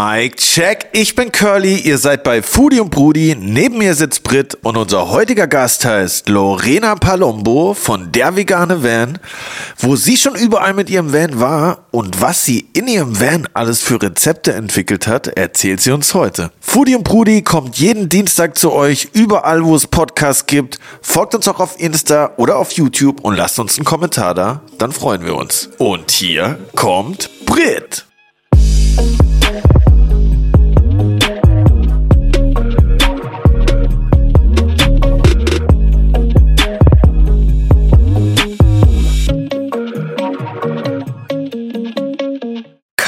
Mike, check. Ich bin Curly, ihr seid bei Foodie und Brudi. Neben mir sitzt Brit und unser heutiger Gast heißt Lorena Palombo von Der Vegane Van. Wo sie schon überall mit ihrem Van war und was sie in ihrem Van alles für Rezepte entwickelt hat, erzählt sie uns heute. Foodie und Brudi kommt jeden Dienstag zu euch, überall wo es Podcasts gibt. Folgt uns auch auf Insta oder auf YouTube und lasst uns einen Kommentar da, dann freuen wir uns. Und hier kommt Brit.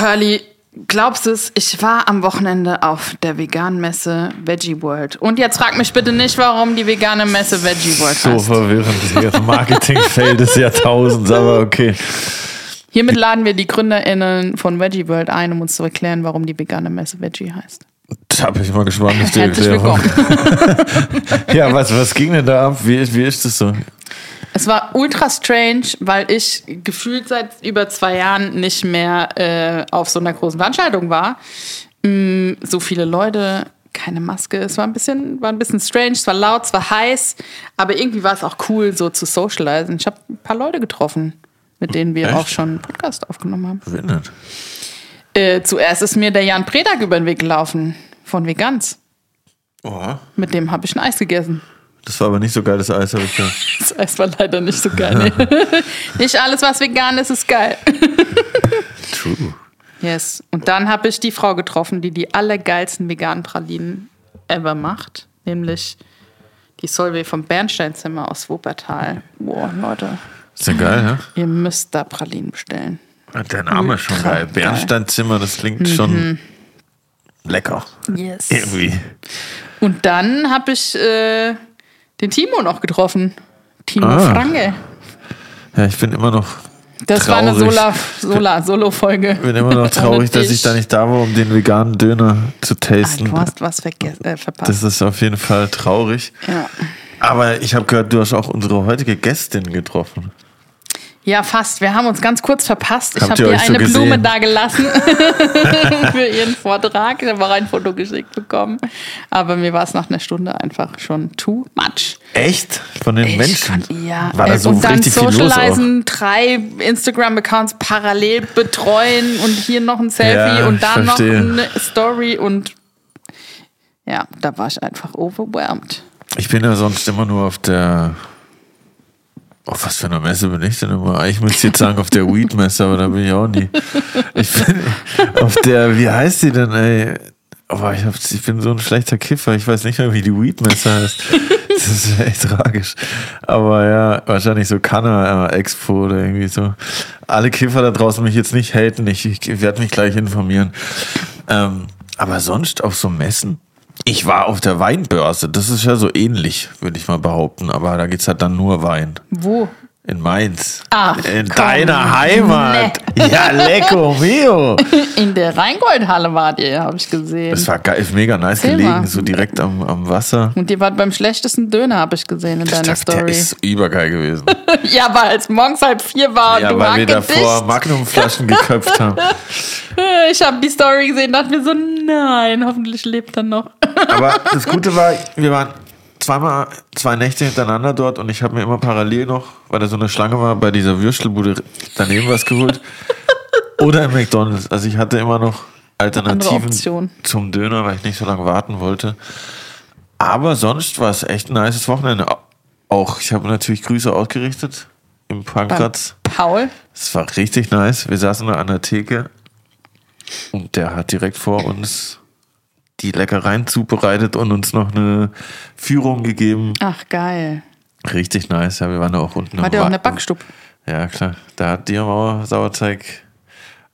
Curly, glaubst du es? Ich war am Wochenende auf der veganen Messe Veggie World. Und jetzt frag mich bitte nicht, warum die vegane Messe Veggie World So heißt. verwirrend, das Marketing-Fail des Jahrtausends, aber okay. Hiermit laden wir die GründerInnen von Veggie World ein, um uns zu erklären, warum die vegane Messe Veggie heißt. Da bin ich mal gespannt auf die Herzlich Erklärung. Ja, was, was ging denn da ab? Wie, wie ist das so? Es war ultra strange, weil ich gefühlt seit über zwei Jahren nicht mehr äh, auf so einer großen Veranstaltung war. Mm, so viele Leute, keine Maske. Es war ein bisschen, war ein bisschen strange, es war laut, es war heiß, aber irgendwie war es auch cool, so zu socialisen. Ich habe ein paar Leute getroffen, mit denen wir Echt? auch schon einen Podcast aufgenommen haben. Windet. Äh, zuerst ist mir der Jan Predak über den Weg gelaufen von Vegans. Oh, Mit dem habe ich ein Eis gegessen. Das war aber nicht so geiles Eis, habe ich gehört. Das Eis war leider nicht so geil. Nee. nicht alles, was vegan ist, ist geil. True. Yes. Und dann habe ich die Frau getroffen, die die allergeilsten veganen Pralinen ever macht. Nämlich die Solveig vom Bernsteinzimmer aus Wuppertal. Boah, Leute, Ist ja geil, ne? ihr müsst da Pralinen bestellen. Der Name ist schon geil. geil. Bernsteinzimmer, das klingt schon lecker. Yes. Irgendwie. Und dann habe ich äh, den Timo noch getroffen. Timo Ah. Franke. Ja, ich bin immer noch Das war eine traurig. Sola, Sola, Solo-Folge. bin immer noch traurig, dass ich da nicht da war, um den veganen Döner zu Ah, tasten. du hast was äh, verpasst. Das ist auf jeden Fall traurig. ja. Aber ich habe gehört, du hast auch unsere heutige Gästin getroffen. Ja, fast. Wir haben uns ganz kurz verpasst. Ich Habt habe ihr ihr euch so eine Blume da gelassen für ihren Vortrag. Ich habe auch ein Foto geschickt bekommen. Aber mir war es nach einer Stunde einfach schon too much. Echt? Von den Ich Menschen? kon- ja, War da äh, so und dann socialisen, drei Instagram-Accounts parallel betreuen und hier noch ein Selfie Ja, und ich da noch eine Story und ja, da war ich einfach overwhelmed. Ich bin ja sonst immer nur auf der. Auf was für einer Messe bin ich denn immer? Ich müsste jetzt sagen, auf der Weed-Messe, aber da bin ich auch nie. Ich bin auf der, wie heißt die denn, ey? Aber ich, hab, ich bin so ein schlechter Kiffer, ich weiß nicht mehr, wie die Weed-Messe heißt. Das ist echt tragisch. Aber ja, wahrscheinlich so Canna äh, oder irgendwie so. Alle Kiffer da draußen mich jetzt nicht haten, ich, ich werde mich gleich informieren. Ähm, aber sonst auf so Messen? Ich war auf der Weinbörse, das ist ja so ähnlich, würde ich mal behaupten, aber da geht's halt dann nur Wein. Wo? In Mainz. Ach, In komm. deiner Heimat. Ja, lecko mio. In der Rheingoldhalle wart ihr, habe ich gesehen. Das war geil, ist mega nice Erzähl gelegen, so direkt am, am Wasser. Und ihr wart beim schlechtesten Döner, habe ich gesehen in deiner Der Story. ist übergeil gewesen. Ja, weil es morgens halb vier war und ja, du weil wir davor. Magnumflaschen geköpft haben. Ich habe die Story gesehen, dachte mir so, nein, hoffentlich lebt er noch. Aber das Gute war, wir waren zweimal, zwei Nächte hintereinander dort und ich habe mir immer parallel noch, weil da so eine Schlange war, bei dieser Würstelbude daneben was geholt. Oder im McDonalds. Also ich hatte immer noch Alternativen zum Döner, weil ich nicht so lange warten wollte. Aber sonst war es echt ein nices Wochenende. Auch, ich habe natürlich Grüße ausgerichtet im Parkplatz. Paul, Es war richtig nice. Wir saßen da an der Theke und der hat direkt vor uns die Leckereien zubereitet und uns noch eine Führung gegeben. ach geil. Richtig nice. Ja, wir waren da auch unten. War der auch in der Backstub? Ja, klar. Da hat die Mauer Sauerteig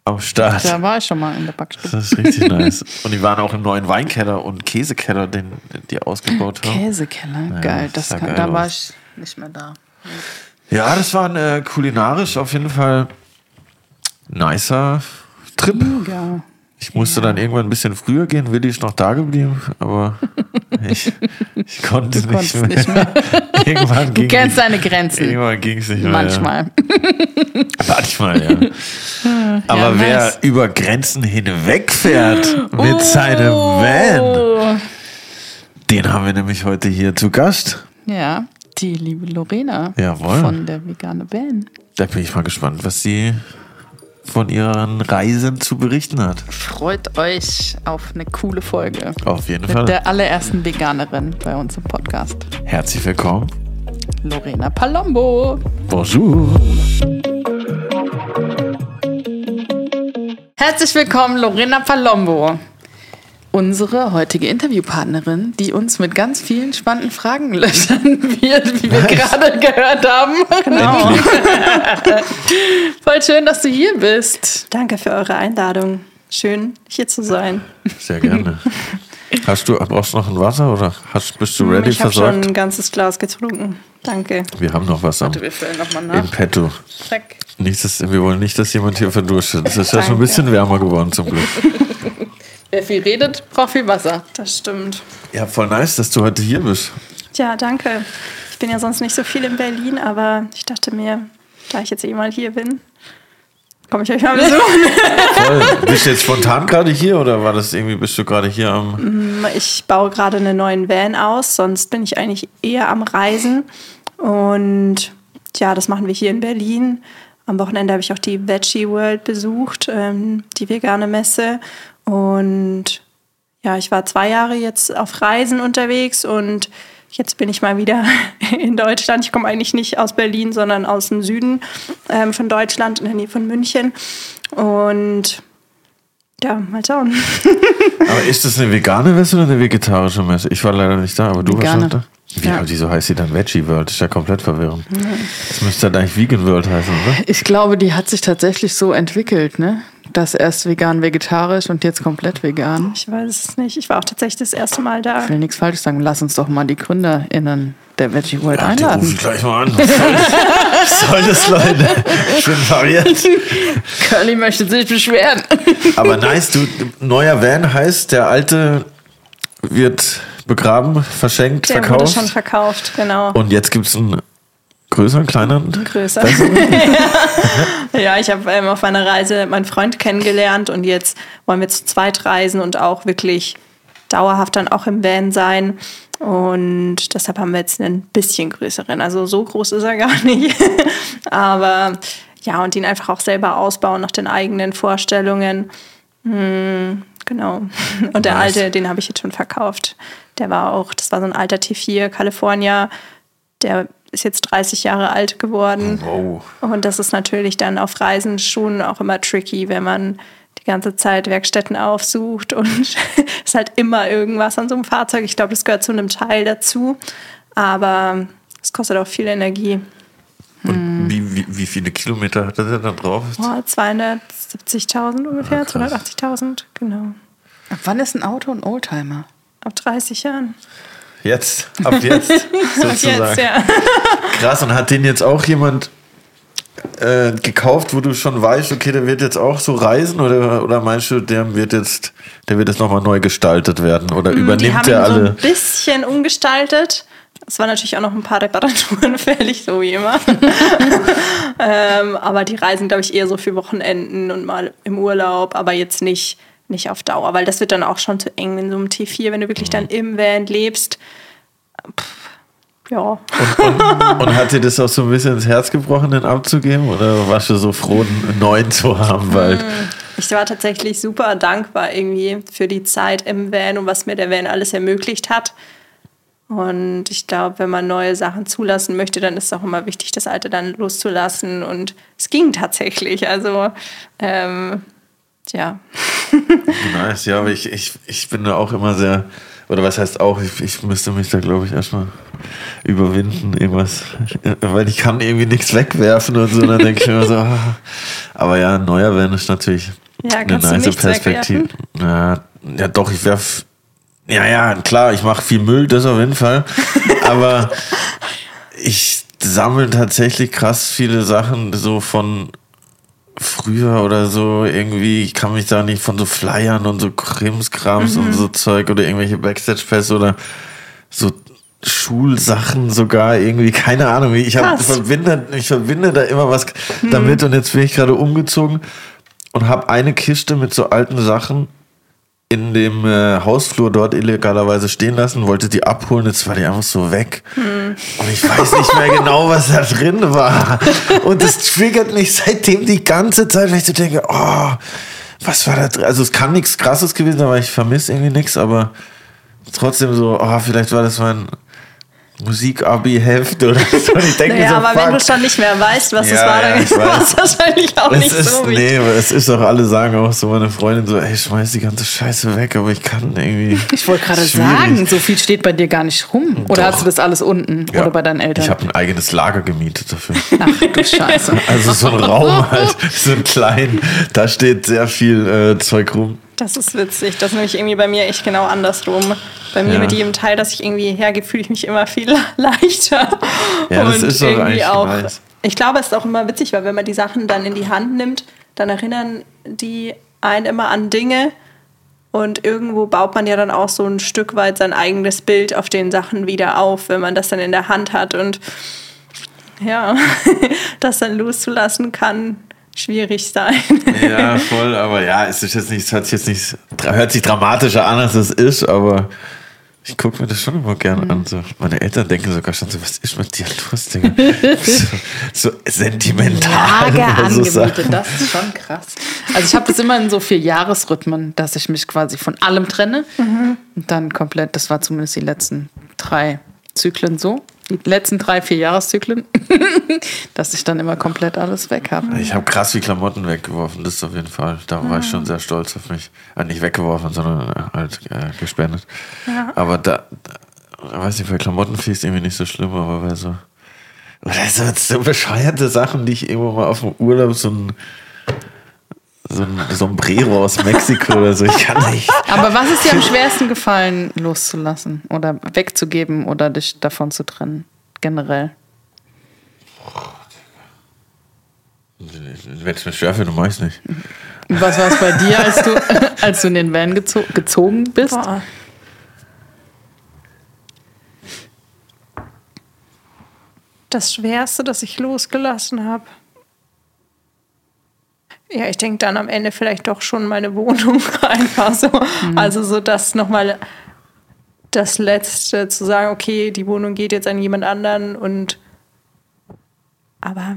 am Start. Da war ich schon mal in der Backstub. Das ist richtig nice. Und die waren auch im neuen Weinkeller und Käsekeller, den die ausgebaut haben. Käsekeller, geil. Das kann, geil da war aus. ich nicht mehr da. Ja, das war ein äh, kulinarisch auf jeden Fall nicer Trip. Ja. Ich musste dann irgendwann ein bisschen früher gehen, Willi ist noch da geblieben, aber ich, ich konnte Du nicht, mehr. nicht mehr. irgendwann Du kennst deine Grenzen. Irgendwann ging es nicht mehr. Manchmal. Ja. Manchmal, ja. Aber Ja, wer nice. über Grenzen hinwegfährt mit seinem Van, Oh. den haben wir nämlich heute hier zu Gast. Ja, die liebe Lorena Jawohl. von der Vegane Band. Da bin ich mal gespannt, was sie von ihren Reisen zu berichten hat. Freut euch auf eine coole Folge. Auf jeden Mit Fall. der allerersten Veganerin bei uns im Podcast. Herzlich willkommen. Lorena Palombo. Bonjour. Herzlich willkommen, Lorena Palombo. Unsere heutige Interviewpartnerin, die uns mit ganz vielen spannenden Fragen löchern wird, wie wir gerade gehört haben. Genau. Voll schön, dass du hier bist. Danke für eure Einladung. Schön, hier zu sein. Sehr gerne. Hast du, brauchst du noch ein Wasser oder hast, bist du ready ich habe schon versorgt? ein ganzes Glas getrunken. Danke. Wir haben noch was am, Wir füllen nochmal im nach. Petto. Zack. Nicht, dass, wir wollen nicht, dass jemand hier verdurstet. Es ist ja schon ein bisschen wärmer geworden zum Glück. Wer viel redet, braucht viel Wasser. Das stimmt. Ja, voll nice, dass du heute hier bist. Ja, danke. Ich bin ja sonst nicht so viel in Berlin, aber ich dachte mir, da ich jetzt eh mal hier bin, komme ich euch mal besuchen. Voll. Bist du jetzt spontan gerade hier oder war das irgendwie, bist du gerade hier am. Ich baue gerade einen neuen Van aus, sonst bin ich eigentlich eher am Reisen. Und ja, das machen wir hier in Berlin. Am Wochenende habe ich auch die Veggie World besucht, ähm, die vegane Messe. Und ja, ich war zwei Jahre jetzt auf Reisen unterwegs und jetzt bin ich mal wieder in Deutschland. Ich komme eigentlich nicht aus Berlin, sondern aus dem Süden ähm, von Deutschland, in der Nähe von München. Und ja, mal schauen. Aber ist das eine vegane Messe oder eine vegetarische Messe? Ich war leider nicht da, aber du Vegane. warst schon da. Wie, Ja. Wieso heißt sie dann Veggie World? Das ist ja komplett verwirrend. Das müsste dann eigentlich Vegan World heißen, oder? Ich glaube, die hat sich tatsächlich so entwickelt, ne? Das erst vegan, vegetarisch und jetzt komplett vegan. Ich weiß es nicht. Ich war auch tatsächlich das erste Mal da. Ich will nichts falsch sagen. Lass uns doch mal die GründerInnen der Veggie World Ja, die rufe einladen. ich gleich mal an. Was soll das, was soll das Leute? Schön verwirrt. Curly möchte sich beschweren. Aber nice, du, neuer Van heißt, der alte wird begraben, verschenkt, Der wurde verkauft. schon verkauft, genau. Und jetzt gibt es einen größeren, kleineren? Größer. Ja, ich habe ähm, auf meiner Reise meinen Freund kennengelernt und jetzt wollen wir zu zweit reisen und auch wirklich dauerhaft dann auch im Van sein. Und deshalb haben wir jetzt einen bisschen größeren. Also so groß ist er gar nicht. Aber ja, und ihn einfach auch selber ausbauen nach den eigenen Vorstellungen. Hm, genau. Und der Nice. alte, den habe ich jetzt schon verkauft. Der war auch, das war so ein alter T4 California. Der ist jetzt 30 Jahre alt geworden. Wow. Und das ist natürlich dann auf Reisen schon auch immer tricky, wenn man die ganze Zeit Werkstätten aufsucht und es ist halt immer irgendwas an so einem Fahrzeug. Ich glaube, das gehört zu einem Teil dazu, aber es kostet auch viel Energie. Und wie, wie, wie viele Kilometer hat er denn da drauf? Boah, 270.000 ungefähr, Ah, krass. 280.000, genau. Ab wann ist ein Auto ein Oldtimer? Ab 30 Jahren. Jetzt, ab jetzt, sozusagen. Jetzt, ja. Krass, und hat den jetzt auch jemand äh, gekauft, wo du schon weißt, okay, der wird jetzt auch so reisen oder, oder meinst du, der wird jetzt, der wird jetzt nochmal neu gestaltet werden oder Die übernimmt haben er ihn so alle? ein bisschen umgestaltet. Es waren natürlich auch noch ein paar Reparaturen fällig, so wie immer. ähm, aber die reisen, glaube ich, eher so für Wochenenden und mal im Urlaub, aber jetzt nicht, nicht auf Dauer, weil das wird dann auch schon zu eng in so einem T4, wenn du wirklich dann im Van lebst. Pff, ja. Und hat dir das auch so ein bisschen ins Herz gebrochen, den abzugeben? Oder warst du so froh, einen neuen zu haben bald? Ich war tatsächlich super dankbar irgendwie für die Zeit im Van und was mir der Van alles ermöglicht hat. Und ich glaube, wenn man neue Sachen zulassen möchte, dann ist es auch immer wichtig, das Alte dann loszulassen. Und es ging tatsächlich. Also, ähm, ja. Nice, ja, aber ich, ich, ich bin da auch immer sehr, oder was heißt auch, ich, ich müsste mich da, glaube ich, erstmal überwinden, irgendwas, weil ich kann irgendwie nichts wegwerfen und so, dann denke ich immer so, ah. aber ja, neuer Van ist natürlich Ja, eine nice Perspektive. Ja, ja, doch, ich werf, ja, ja, klar, ich mache viel Müll, das auf jeden Fall, aber ich sammle tatsächlich krass viele Sachen so von früher oder so irgendwie, ich kann mich da nicht von so Flyern und so Krimskrams und so Zeug oder irgendwelche Backstage-Pass oder so Schulsachen sogar irgendwie, keine Ahnung. Ich, hab, verbinde, ich verbinde da immer was damit und jetzt bin ich gerade umgezogen und habe eine Kiste mit so alten Sachen in dem äh, Hausflur dort illegalerweise stehen lassen, wollte die abholen, jetzt war die einfach so weg. Und ich weiß nicht mehr genau, was da drin war. Und das triggert mich seitdem die ganze Zeit, weil ich so denke, oh, was war da drin? Also es kann nichts krasses gewesen sein, weil ich vermisse irgendwie nichts, aber trotzdem so, oh, vielleicht war das mein Musik-Abi-Heft oder so. Und ich denke Naja, so, aber fuck. wenn du schon nicht mehr weißt, was es Ja, war, ja, dann ich war weiß. es wahrscheinlich auch es nicht ist, so nee, wichtig. aber es ist auch, alle sagen auch so, meine Freundin so, ey, schmeiß die ganze Scheiße weg, aber ich kann irgendwie. Ich wollte gerade sagen, so viel steht bei dir gar nicht rum. Oder Doch. hast du das alles unten? Ja. Oder bei deinen Eltern? Ich habe ein eigenes Lager gemietet dafür. Ach du Scheiße. Also so ein Raum halt, so ein klein, da steht sehr viel äh, Zeug rum. Das ist witzig. Das ist nämlich irgendwie bei mir echt genau andersrum. Bei mir Ja. mit jedem Teil, das ich irgendwie hergebe, fühle ich mich immer viel leichter. Ja, das ist doch irgendwie auch. nice. Ich glaube, es ist auch immer witzig, weil wenn man die Sachen dann in die Hand nimmt, dann erinnern die einen immer an Dinge. Und irgendwo baut man ja dann auch so ein Stück weit sein eigenes Bild auf den Sachen wieder auf, wenn man das dann in der Hand hat. Und ja, das dann loszulassen kann schwierig sein. Ja, voll, aber ja, es ist jetzt nicht, es hört sich jetzt nicht, hört sich dramatischer an, als es ist, aber ich gucke mir das schon immer gern an. So. Meine Eltern denken sogar schon so, was ist mit dir los, Digga? so, so sentimental. Lager so angemietet, das ist schon krass. Also ich habe das immer in so vier Jahresrhythmen, dass ich mich quasi von allem trenne und dann komplett, das war zumindest die letzten drei Zyklen so, letzten drei, vier Jahreszyklen, dass ich dann immer komplett alles weg habe. Ich habe krass viel Klamotten weggeworfen, das auf jeden Fall. Da war ich schon sehr stolz auf mich. Äh, nicht weggeworfen, sondern äh, halt äh, gespendet. Aber da, da, weiß nicht, bei Klamotten finde ich es irgendwie nicht so schlimm, aber bei so. Oder so, so bescheuerte Sachen, die ich irgendwo mal auf dem Urlaub so ein. So ein Sombrero aus Mexiko oder so. Ich kann nicht. Aber was ist dir am schwersten gefallen, loszulassen oder wegzugeben oder dich davon zu trennen? Generell. Wenn es mir schwerfällt, dann mach ich's nicht. Und was war es bei dir, als du, als du in den Van gezo gezogen bist? Boah. Das Schwerste, das ich losgelassen habe. Ja, ich denke dann am Ende vielleicht doch schon meine Wohnung einfach so. Also so das nochmal das Letzte zu sagen, okay, die Wohnung geht jetzt an jemand anderen und aber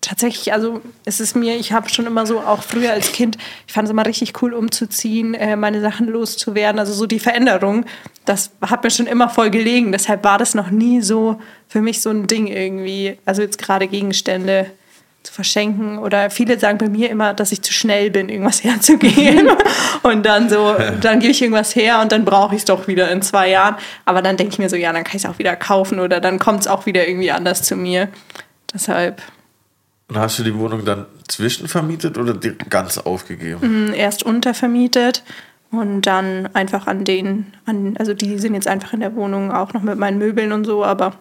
tatsächlich, also es ist mir, ich habe schon immer so, auch früher als Kind, ich fand es immer richtig cool, umzuziehen, äh, meine Sachen loszuwerden. Also so die Veränderung, das hat mir schon immer voll gelegen. Deshalb war das noch nie so für mich so ein Ding irgendwie. Also jetzt gerade Gegenstände zu verschenken oder viele sagen bei mir immer, dass ich zu schnell bin, irgendwas herzugeben und dann so, dann gebe ich irgendwas her und dann brauche ich es doch wieder in zwei Jahren. Aber dann denke ich mir so, ja, dann kann ich es auch wieder kaufen oder dann kommt es auch wieder irgendwie anders zu mir. Deshalb Und hast du die Wohnung dann zwischenvermietet oder ganz aufgegeben? mh, erst untervermietet und dann einfach an den, an, also die sind jetzt einfach in der Wohnung auch noch mit meinen Möbeln und so, aber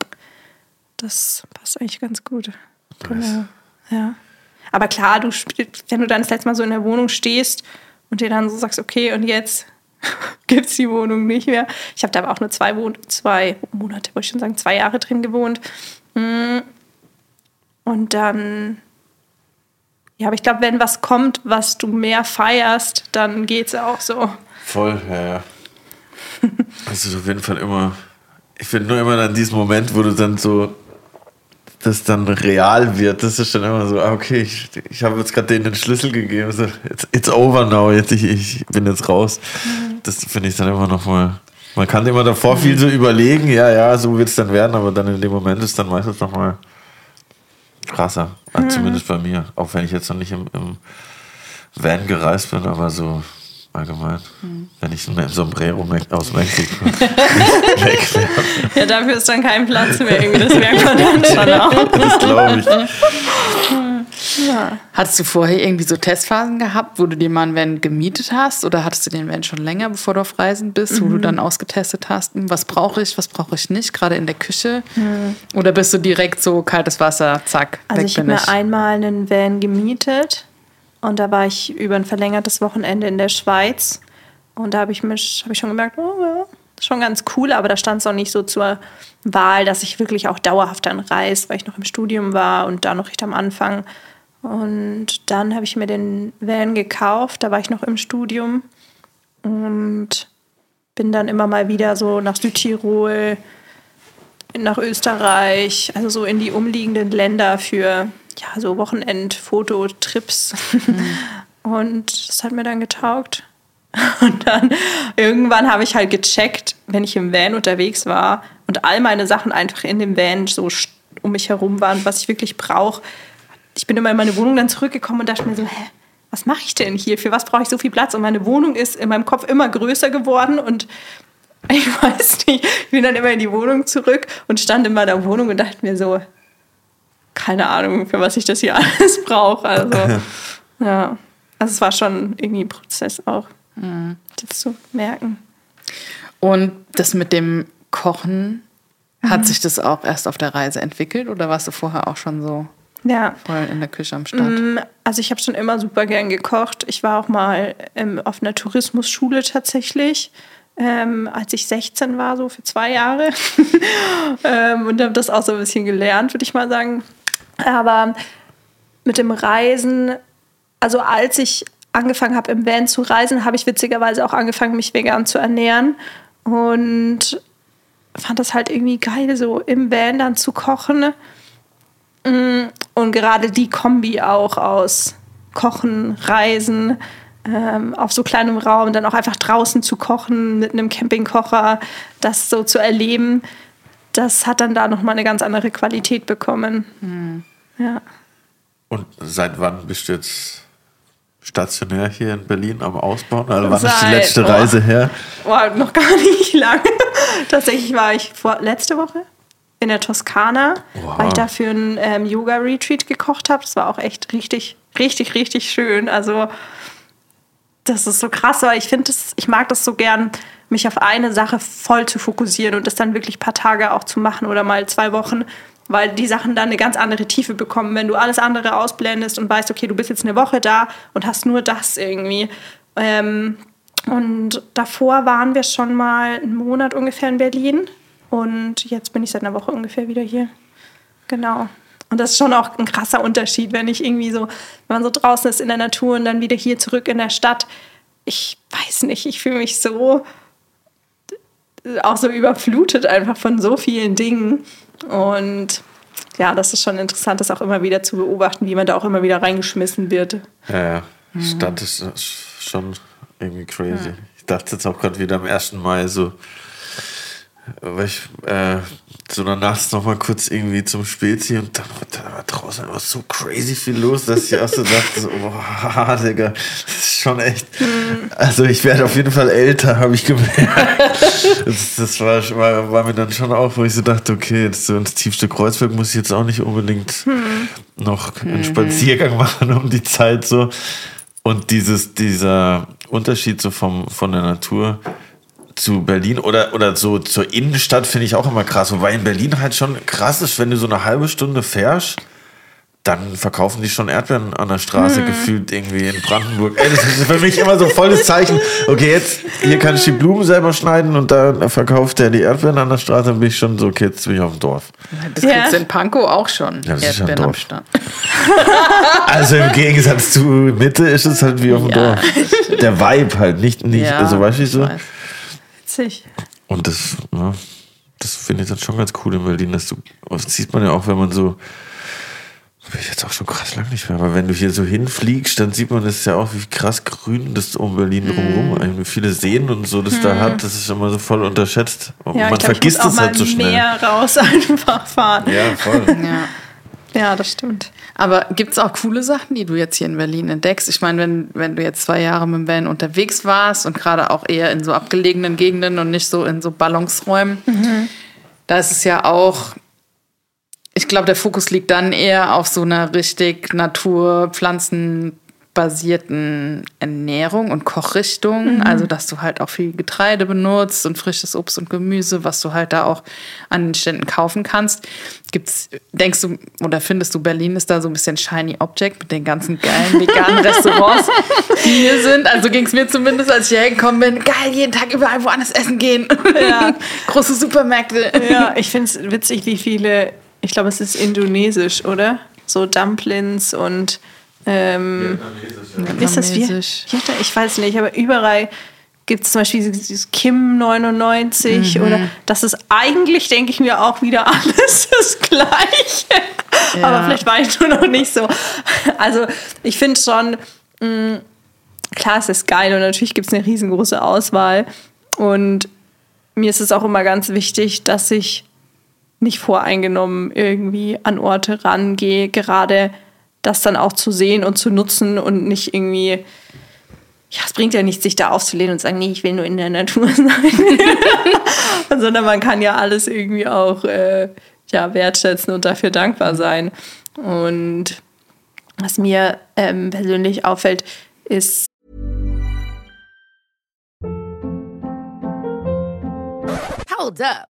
das passt eigentlich ganz gut. Genau. Ja. Aber klar, du, wenn du dann das letzte Mal so in der Wohnung stehst und dir dann so sagst, okay, und jetzt gibt es die Wohnung nicht mehr. Ich habe da aber auch nur zwei, Wohn zwei Monate, wollte ich schon sagen, zwei Jahre drin gewohnt. Mm. Und dann, ja, aber ich glaube, wenn was kommt, was du mehr feierst, dann geht es auch so. Voll, ja, ja. Ist auf jeden Fall immer. Ich finde nur immer dann diesen Moment, wo du dann so. Das dann real wird. Das ist dann immer so, ah, okay, ich, ich habe jetzt gerade denen den Schlüssel gegeben. So, it's, it's over now. Jetzt, ich, ich bin jetzt raus. Das finde ich dann immer noch mal. Man kann immer davor viel so überlegen, ja, ja, so wird es dann werden, aber dann in dem Moment ist dann meistens noch mal krasser. Also Zumindest bei mir. Auch wenn ich jetzt noch nicht im, im Van gereist bin, aber so allgemein. Wenn ich mit dem Sombrero aus Mexiko weg wäre, Ja, dafür ist dann kein Platz mehr irgendwie. Das merkt man dann schon auch. das glaube ich. Hattest du vorher irgendwie so Testphasen gehabt, wo du dir mal einen Van gemietet hast? Oder hattest du den Van schon länger, bevor du auf Reisen bist, wo du Mhm. dann ausgetestet hast, hm, was brauche ich, was brauche ich nicht, gerade in der Küche? Oder bist du direkt so kaltes Wasser, zack, Also weg ich habe bin mir ich? einmal einen Van gemietet Und da war ich über ein verlängertes Wochenende in der Schweiz. Und da habe ich mich, habe ich schon gemerkt, oh, ja, schon ganz cool, aber da stand es auch nicht so zur Wahl, dass ich wirklich auch dauerhaft dann reise, weil ich noch im Studium war und da noch recht am Anfang. Und dann habe ich mir den Van gekauft, da war ich noch im Studium und bin dann immer mal wieder so nach Südtirol, nach Österreich, also so in die umliegenden Länder für ja, so Wochenend-Fototrips. Mhm. Und das hat mir dann getaugt. Und dann irgendwann habe ich halt gecheckt, wenn ich im Van unterwegs war und all meine Sachen einfach in dem Van so um mich herum waren, was ich wirklich brauche. Ich bin immer in meine Wohnung dann zurückgekommen und dachte mir so, hä, was mache ich denn hier? Für was brauche ich so viel Platz? Und meine Wohnung ist in meinem Kopf immer größer geworden und ich weiß nicht, ich bin dann immer in die Wohnung zurück und stand in meiner Wohnung und dachte mir so, keine Ahnung, für was ich das hier alles brauche. Also, ja. Also es war schon irgendwie ein Prozess auch, mhm. das zu merken. Und das mit dem Kochen, hat mhm. sich das auch erst auf der Reise entwickelt oder warst du vorher auch schon so ja. voll in der Küche am Start? Mm, also ich habe schon immer super gern gekocht. Ich war auch mal ähm, auf einer Tourismusschule tatsächlich. Ähm, als ich 16 war, so für zwei Jahre. ähm, und habe das auch so ein bisschen gelernt, würde ich mal sagen. Aber mit dem Reisen, also als ich angefangen habe, im Van zu reisen, habe ich witzigerweise auch angefangen, mich vegan zu ernähren. Und fand das halt irgendwie geil, so im Van dann zu kochen. Und gerade die Kombi auch aus Kochen, Reisen, ähm, auf so kleinem Raum, dann auch einfach draußen zu kochen mit einem Campingkocher, das so zu erleben, das hat dann da nochmal eine ganz andere Qualität bekommen. Mhm. Ja. Und seit wann bist du jetzt stationär hier in Berlin am Ausbauen? Also wann Seit, ist die letzte oh, Reise her? Oh, noch gar nicht lange. Tatsächlich war ich vor, letzte Woche in der Toskana, wow. weil ich da für ein ähm, Yoga-Retreat gekocht habe. Das war auch echt richtig, richtig, richtig schön. Also das ist so krass, weil ich finde ich mag das so gern, mich auf eine Sache voll zu fokussieren und das dann wirklich ein paar Tage auch zu machen oder mal zwei Wochen, weil die Sachen dann eine ganz andere Tiefe bekommen, wenn du alles andere ausblendest und weißt, okay, du bist jetzt eine Woche da und hast nur das irgendwie. Ähm, und davor waren wir schon mal einen Monat ungefähr in Berlin und jetzt bin ich seit einer Woche ungefähr wieder hier. Genau. Und das ist schon auch ein krasser Unterschied, wenn ich irgendwie so, wenn man so draußen ist in der Natur und dann wieder hier zurück in der Stadt. Ich weiß nicht, ich fühle mich so auch so überflutet einfach von so vielen Dingen. Und ja, das ist schon interessant, das auch immer wieder zu beobachten, wie man da auch immer wieder reingeschmissen wird. Ja, ja. Mhm. Stadt ist schon irgendwie crazy. Ja. Ich dachte jetzt auch gerade wieder am 1. Mai so, weil ich äh, so dann nachts noch mal kurz irgendwie zum Spezi und dann, dann war draußen einfach so crazy viel los, dass ich erst so dachte, so, boah, Digga, das ist schon echt. Also ich werde auf jeden Fall älter, habe ich gemerkt. Das, das war, war, war, mir dann schon auch, wo ich so dachte, okay, jetzt so ins tiefste Kreuzberg muss ich jetzt auch nicht unbedingt hm. noch einen Spaziergang machen um die Zeit so. Und dieses, dieser Unterschied so vom, von der Natur zu Berlin oder, oder so zur Innenstadt finde ich auch immer krass. Wobei in Berlin halt schon krass ist, wenn du so eine halbe Stunde fährst, dann verkaufen die schon Erdbeeren an der Straße hm. gefühlt irgendwie in Brandenburg. Ey, das ist für mich immer so volles Zeichen. Okay, jetzt hier kann ich die Blumen selber schneiden und da verkauft der die Erdbeeren an der Straße, dann bin ich schon so, okay, jetzt bin ich auf dem Dorf. Das ja. gibt's in Pankow auch schon. Ja, das Erdbeeren ist ja am Stand. also im Gegensatz zu Mitte ist es halt wie auf dem ja. Dorf. Der Vibe halt, nicht, nicht ja, also weißt du so. Weiß witzig. Und das, ja, das finde ich dann schon ganz cool in Berlin. Dass du, das sieht man ja auch, wenn man so, bin ich jetzt auch schon krass lang nicht mehr, aber wenn du hier so hinfliegst, dann sieht man das ja auch, wie krass grün das um Berlin drumherum, mm. wie viele Seen und so das mm. da hat, das ist immer so voll unterschätzt. Und ja, man glaub, vergisst es halt so schnell. mehr raus einfach fahren. Ja, voll. ja. Ja, das stimmt. Aber gibt es auch coole Sachen, die du jetzt hier in Berlin entdeckst? Ich meine, wenn, wenn du jetzt zwei Jahre mit dem Van unterwegs warst und gerade auch eher in so abgelegenen Gegenden und nicht so in so Ballungsräumen, mhm. da ist es ja auch, ich glaube, der Fokus liegt dann eher auf so einer richtig Natur, Pflanzen, basierten Ernährung und Kochrichtung. Mhm. Also, dass du halt auch viel Getreide benutzt und frisches Obst und Gemüse, was du halt da auch an den Ständen kaufen kannst. Gibt's, denkst du oder findest du, Berlin ist da so ein bisschen shiny Object mit den ganzen geilen veganen Restaurants, die hier sind? Also ging es mir zumindest, als ich hier gekommen bin, geil, jeden Tag überall woanders essen gehen. Ja. Große Supermärkte. Ja, ich finde es witzig, wie viele, ich glaube, es ist indonesisch, oder? So Dumplings und ähm, ist das wie? Vietnamesisch. Ich weiß nicht, aber überall gibt es zum Beispiel dieses- Kim 99 oder das ist eigentlich, denke ich mir, auch wieder alles das Gleiche. Ja. Aber vielleicht war ich nur noch nicht so. Also ich finde schon, mh, klar, es ist geil und natürlich gibt es eine riesengroße Auswahl. Und mir ist es auch immer ganz wichtig, dass ich nicht voreingenommen irgendwie an Orte rangehe, gerade das dann auch zu sehen und zu nutzen und nicht irgendwie, ja, es bringt ja nichts, sich da aufzulehnen und zu sagen, nee, ich will nur in der Natur sein. Sondern man kann ja alles irgendwie auch äh, ja, wertschätzen und dafür dankbar sein. Und was mir ähm, persönlich auffällt, ist, Hold up.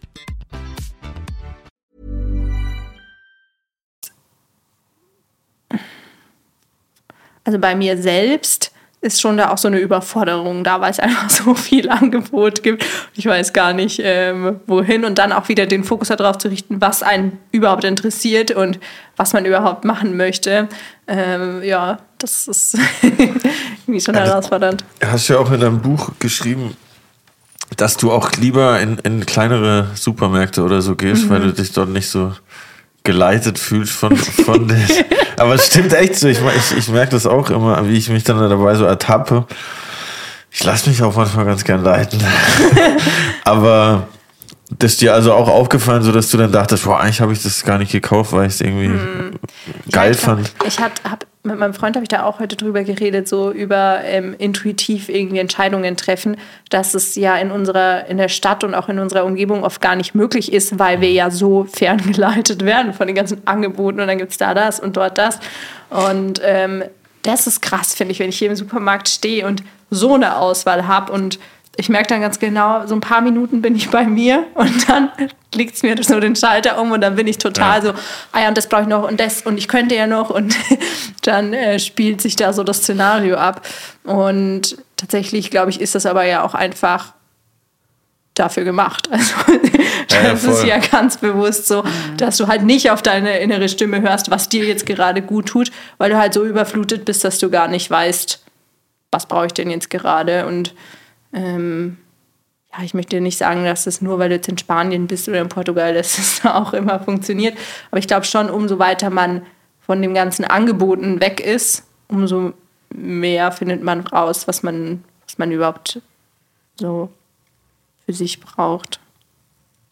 also bei mir selbst ist schon da auch so eine Überforderung da, weil es einfach so viel Angebot gibt. Ich weiß gar nicht, ähm, wohin. Und dann auch wieder den Fokus darauf zu richten, was einen überhaupt interessiert und was man überhaupt machen möchte. Ähm, ja, das ist irgendwie schon herausfordernd. Hast du ja auch in deinem Buch geschrieben, dass du auch lieber in, in kleinere Supermärkte oder so gehst, weil du dich dort nicht so geleitet fühlst von, von den. Aber es stimmt echt so. Ich, ich, ich merke das auch immer, wie ich mich dann dabei so ertappe. Ich lasse mich auch manchmal ganz gern leiten. Aber das ist dir also auch aufgefallen, so dass du dann dachtest, boah, eigentlich habe ich das gar nicht gekauft, weil ich es irgendwie geil Ja, ich glaub, fand. Ich hat, hab, mit meinem Freund habe ich da auch heute drüber geredet, so über ähm, intuitiv irgendwie Entscheidungen treffen, dass es ja in unserer, in der Stadt und auch in unserer Umgebung oft gar nicht möglich ist, weil wir ja so ferngeleitet werden von den ganzen Angeboten und dann gibt es da das und dort das. Und ähm, das ist krass, finde ich, wenn ich hier im Supermarkt stehe und so eine Auswahl habe und ich merke dann ganz genau, so ein paar Minuten bin ich bei mir und dann legt es mir so den Schalter um und dann bin ich total Ja. so, ah ja, und das brauche ich noch und das und ich könnte ja noch und dann äh, spielt sich da so das Szenario ab. Und tatsächlich, glaube ich, ist das aber ja auch einfach dafür gemacht. Also Ja, ja, das ist ja ganz bewusst so, dass du halt nicht auf deine innere Stimme hörst, was dir jetzt gerade gut tut, weil du halt so überflutet bist, dass du gar nicht weißt, was brauche ich denn jetzt gerade und ähm, ja, ich möchte nicht sagen, dass es nur, weil du jetzt in Spanien bist oder in Portugal, dass es da auch immer funktioniert. Aber ich glaube schon, umso weiter man von dem ganzen Angeboten weg ist, umso mehr findet man raus, was man, was man überhaupt so für sich braucht.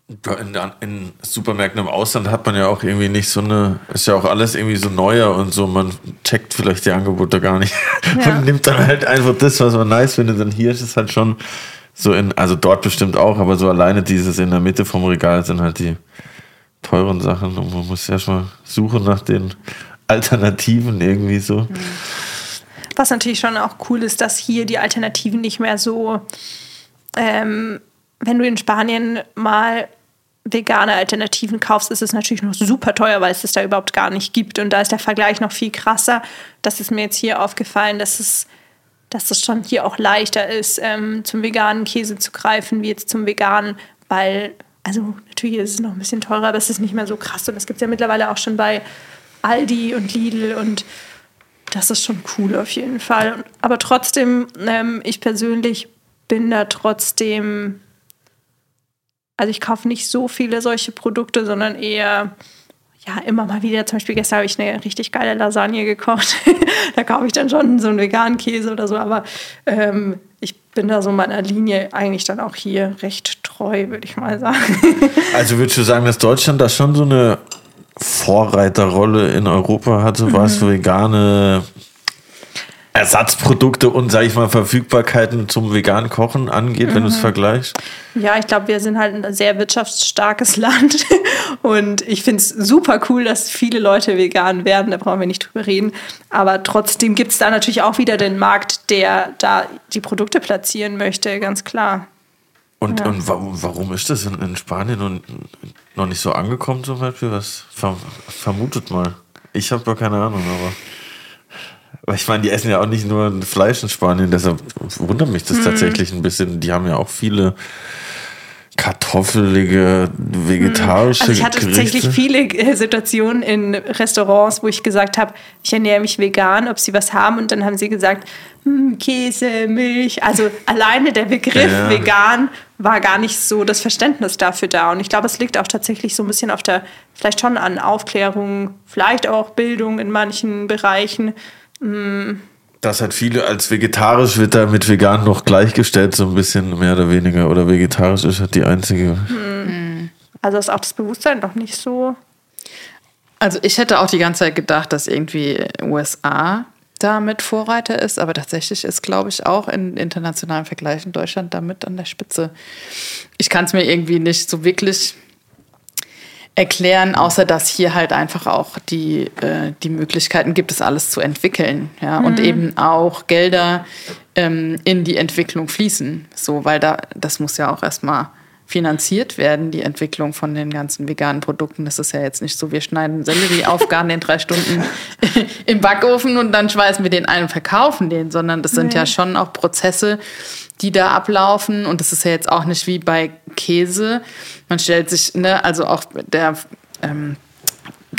In, in Supermärkten im Ausland hat man ja auch irgendwie nicht so eine, ist ja auch alles irgendwie so neuer und so, man checkt vielleicht die Angebote gar nicht. Ja. Man nimmt dann halt einfach das, was man nice findet. Und hier ist es halt schon so in, also dort bestimmt auch, aber so alleine dieses in der Mitte vom Regal sind halt die teuren Sachen und man muss ja schon suchen nach den Alternativen irgendwie so. Was natürlich schon auch cool ist, dass hier die Alternativen nicht mehr so, ähm, wenn du in Spanien mal vegane Alternativen kaufst, ist es natürlich noch super teuer, weil es das da überhaupt gar nicht gibt. Und da ist der Vergleich noch viel krasser. Das ist mir jetzt hier aufgefallen, dass es, dass es schon hier auch leichter ist, ähm, zum veganen Käse zu greifen, wie jetzt zum veganen, weil, also natürlich ist es noch ein bisschen teurer, aber es ist nicht mehr so krass. Und das gibt es ja mittlerweile auch schon bei Aldi und Lidl und das ist schon cool auf jeden Fall. Aber trotzdem, ähm, ich persönlich bin da trotzdem, also ich kaufe nicht so viele solche Produkte, sondern eher ja, immer mal wieder, zum Beispiel gestern habe ich eine richtig geile Lasagne gekocht. da kaufe ich dann schon so einen veganen Käse oder so, aber ähm, ich bin da so meiner Linie eigentlich dann auch hier recht treu, würde ich mal sagen. Also würdest du sagen, dass Deutschland da schon so eine Vorreiterrolle in Europa hatte, mhm. was vegane Ersatzprodukte und, sage ich mal, Verfügbarkeiten zum veganen Kochen angeht, mhm. wenn du es mhm. vergleichst? Ja, ich glaube, wir sind halt ein sehr wirtschaftsstarkes Land und ich finde es super cool, dass viele Leute vegan werden, da brauchen wir nicht drüber reden. Aber trotzdem gibt es da natürlich auch wieder den Markt, der da die Produkte platzieren möchte, ganz klar. Und, ja. und warum, warum ist das in, in Spanien noch nicht so angekommen zum Beispiel? Was vermutet mal? Ich habe doch keine Ahnung, aber. Weil ich meine, die essen ja auch nicht nur Fleisch in Spanien, deshalb wundert mich das hm. tatsächlich ein bisschen. Die haben ja auch viele kartoffelige, vegetarische also ich hatte Gerichte. tatsächlich viele äh, Situationen in Restaurants, wo ich gesagt habe, ich ernähre mich vegan, ob sie was haben. Und dann haben sie gesagt, hm, Käse, Milch. Also alleine der Begriff ja. vegan war gar nicht so das Verständnis dafür da. Und ich glaube, es liegt auch tatsächlich so ein bisschen auf der, vielleicht schon an Aufklärung, vielleicht auch Bildung in manchen Bereichen. Mm. Das hat viele als vegetarisch wird da mit vegan noch gleichgestellt, so ein bisschen mehr oder weniger. Oder vegetarisch ist halt die einzige. Mm. Also ist auch das Bewusstsein noch nicht so. Also ich hätte auch die ganze Zeit gedacht, dass irgendwie USA damit Vorreiter ist, aber tatsächlich ist, glaube ich, auch in internationalen Vergleichen Deutschland damit an der Spitze. Ich kann es mir irgendwie nicht so wirklich erklären, außer dass hier halt einfach auch die, äh, die Möglichkeiten gibt, es alles zu entwickeln. Ja? Mhm. Und eben auch Gelder ähm, in die Entwicklung fließen. So, weil da, das muss ja auch erstmal finanziert werden, die Entwicklung von den ganzen veganen Produkten. Das ist ja jetzt nicht so, wir schneiden Sellerie auf, garen den drei Stunden im Backofen und dann schweißen wir den ein und verkaufen den, sondern das sind ja schon auch Prozesse, die da ablaufen. Und das ist ja jetzt auch nicht wie bei Käse. Man stellt sich, ne, also auch der ähm,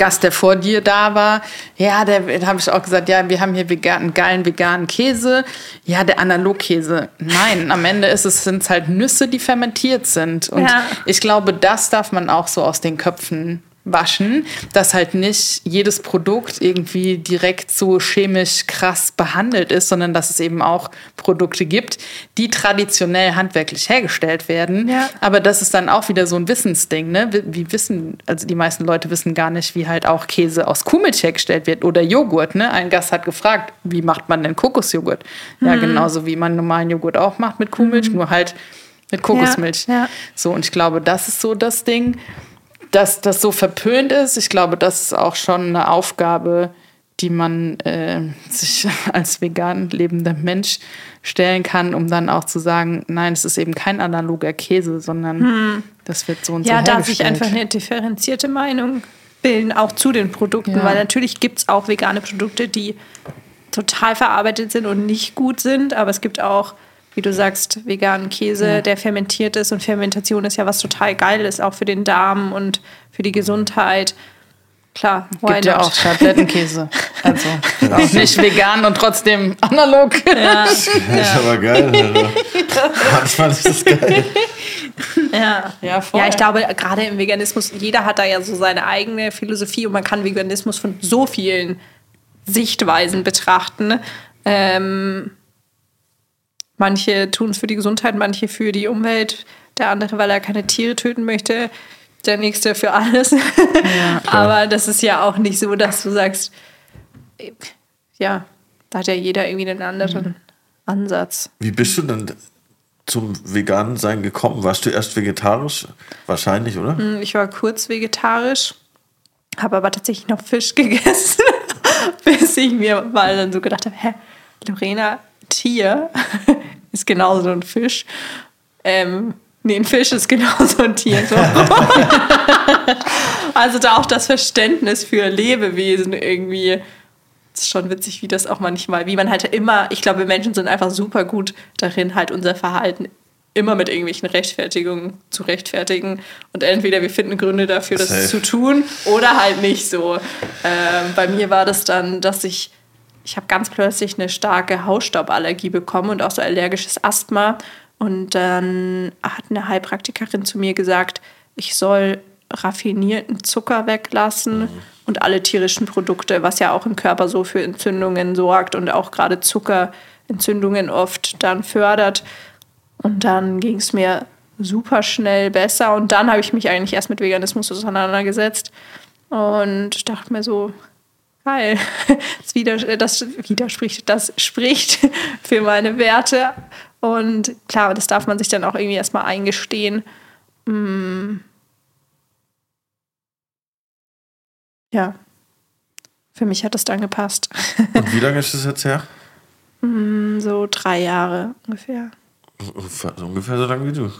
Gast, der vor dir da war, ja, der habe ich auch gesagt, ja, wir haben hier vegan, geilen veganen Käse. Ja, der Analogkäse. Nein, am Ende ist es sind halt Nüsse, die fermentiert sind. Und ja. ich glaube, das darf man auch so aus den Köpfen waschen, dass halt nicht jedes Produkt irgendwie direkt so chemisch krass behandelt ist, sondern dass es eben auch Produkte gibt, die traditionell handwerklich hergestellt werden. Ja. Aber das ist dann auch wieder so ein Wissensding. Ne? Wie wissen, also die meisten Leute wissen gar nicht, wie halt auch Käse aus Kuhmilch hergestellt wird oder Joghurt. Ne? Ein Gast hat gefragt, wie macht man denn Kokosjoghurt? Mhm. Ja, genauso wie man normalen Joghurt auch macht mit Kuhmilch, mhm. nur halt mit Kokosmilch. Ja, ja. So, und ich glaube, das ist so das Ding dass das so verpönt ist, ich glaube, das ist auch schon eine Aufgabe, die man äh, sich als vegan lebender Mensch stellen kann, um dann auch zu sagen, nein, es ist eben kein analoger Käse, sondern hm. das wird so und ja, so Ja, darf ich einfach eine differenzierte Meinung bilden, auch zu den Produkten, ja. weil natürlich gibt es auch vegane Produkte, die total verarbeitet sind und nicht gut sind, aber es gibt auch wie du sagst, veganen Käse, ja. der fermentiert ist. Und Fermentation ist ja was total Geiles, auch für den Darm und für die Gesundheit. Klar, why Gibt not? ja auch Schablettenkäse. Also auch nicht vegan und trotzdem analog. Ja, das ist aber geil. Manchmal ist das geil. Ja, ja, voll. ja, ich glaube, gerade im Veganismus, jeder hat da ja so seine eigene Philosophie und man kann Veganismus von so vielen Sichtweisen betrachten. Ähm, Manche tun es für die Gesundheit, manche für die Umwelt, der andere, weil er keine Tiere töten möchte, der nächste für alles. Ja, Aber das ist ja auch nicht so, dass du sagst, ja, da hat ja jeder irgendwie einen anderen mhm. Ansatz. Wie bist du denn zum veganen Sein gekommen? Warst du erst vegetarisch? Wahrscheinlich, oder? Hm, ich war kurz vegetarisch, habe aber tatsächlich noch Fisch gegessen, bis ich mir mal dann so gedacht habe, hä, Lorena, Tier ist genauso ein Fisch. Ähm, nee, ein Fisch ist genauso ein Tier. So. also da auch das Verständnis für Lebewesen irgendwie. Das ist schon witzig, wie das auch manchmal, wie man halt immer, ich glaube, Menschen sind einfach super gut darin, halt unser Verhalten immer mit irgendwelchen Rechtfertigungen zu rechtfertigen. Und entweder wir finden Gründe dafür, das Safe. zu tun, oder halt nicht so. Ähm, bei mir war das dann, dass ich ich habe ganz plötzlich eine starke Hausstauballergie bekommen und auch so allergisches Asthma. Und dann hat eine Heilpraktikerin zu mir gesagt, ich soll raffinierten Zucker weglassen und alle tierischen Produkte, was ja auch im Körper so für Entzündungen sorgt und auch gerade Zuckerentzündungen oft dann fördert. Und dann ging es mir super schnell besser. Und dann habe ich mich eigentlich erst mit Veganismus auseinandergesetzt und dachte mir so, geil, das, wider, das widerspricht, das spricht für meine Werte. Und klar, das darf man sich dann auch irgendwie erstmal eingestehen. Mm. Ja, für mich hat das dann gepasst. Und wie lange ist das jetzt her? Mm, so drei Jahre ungefähr. Ungefähr so lange wie du,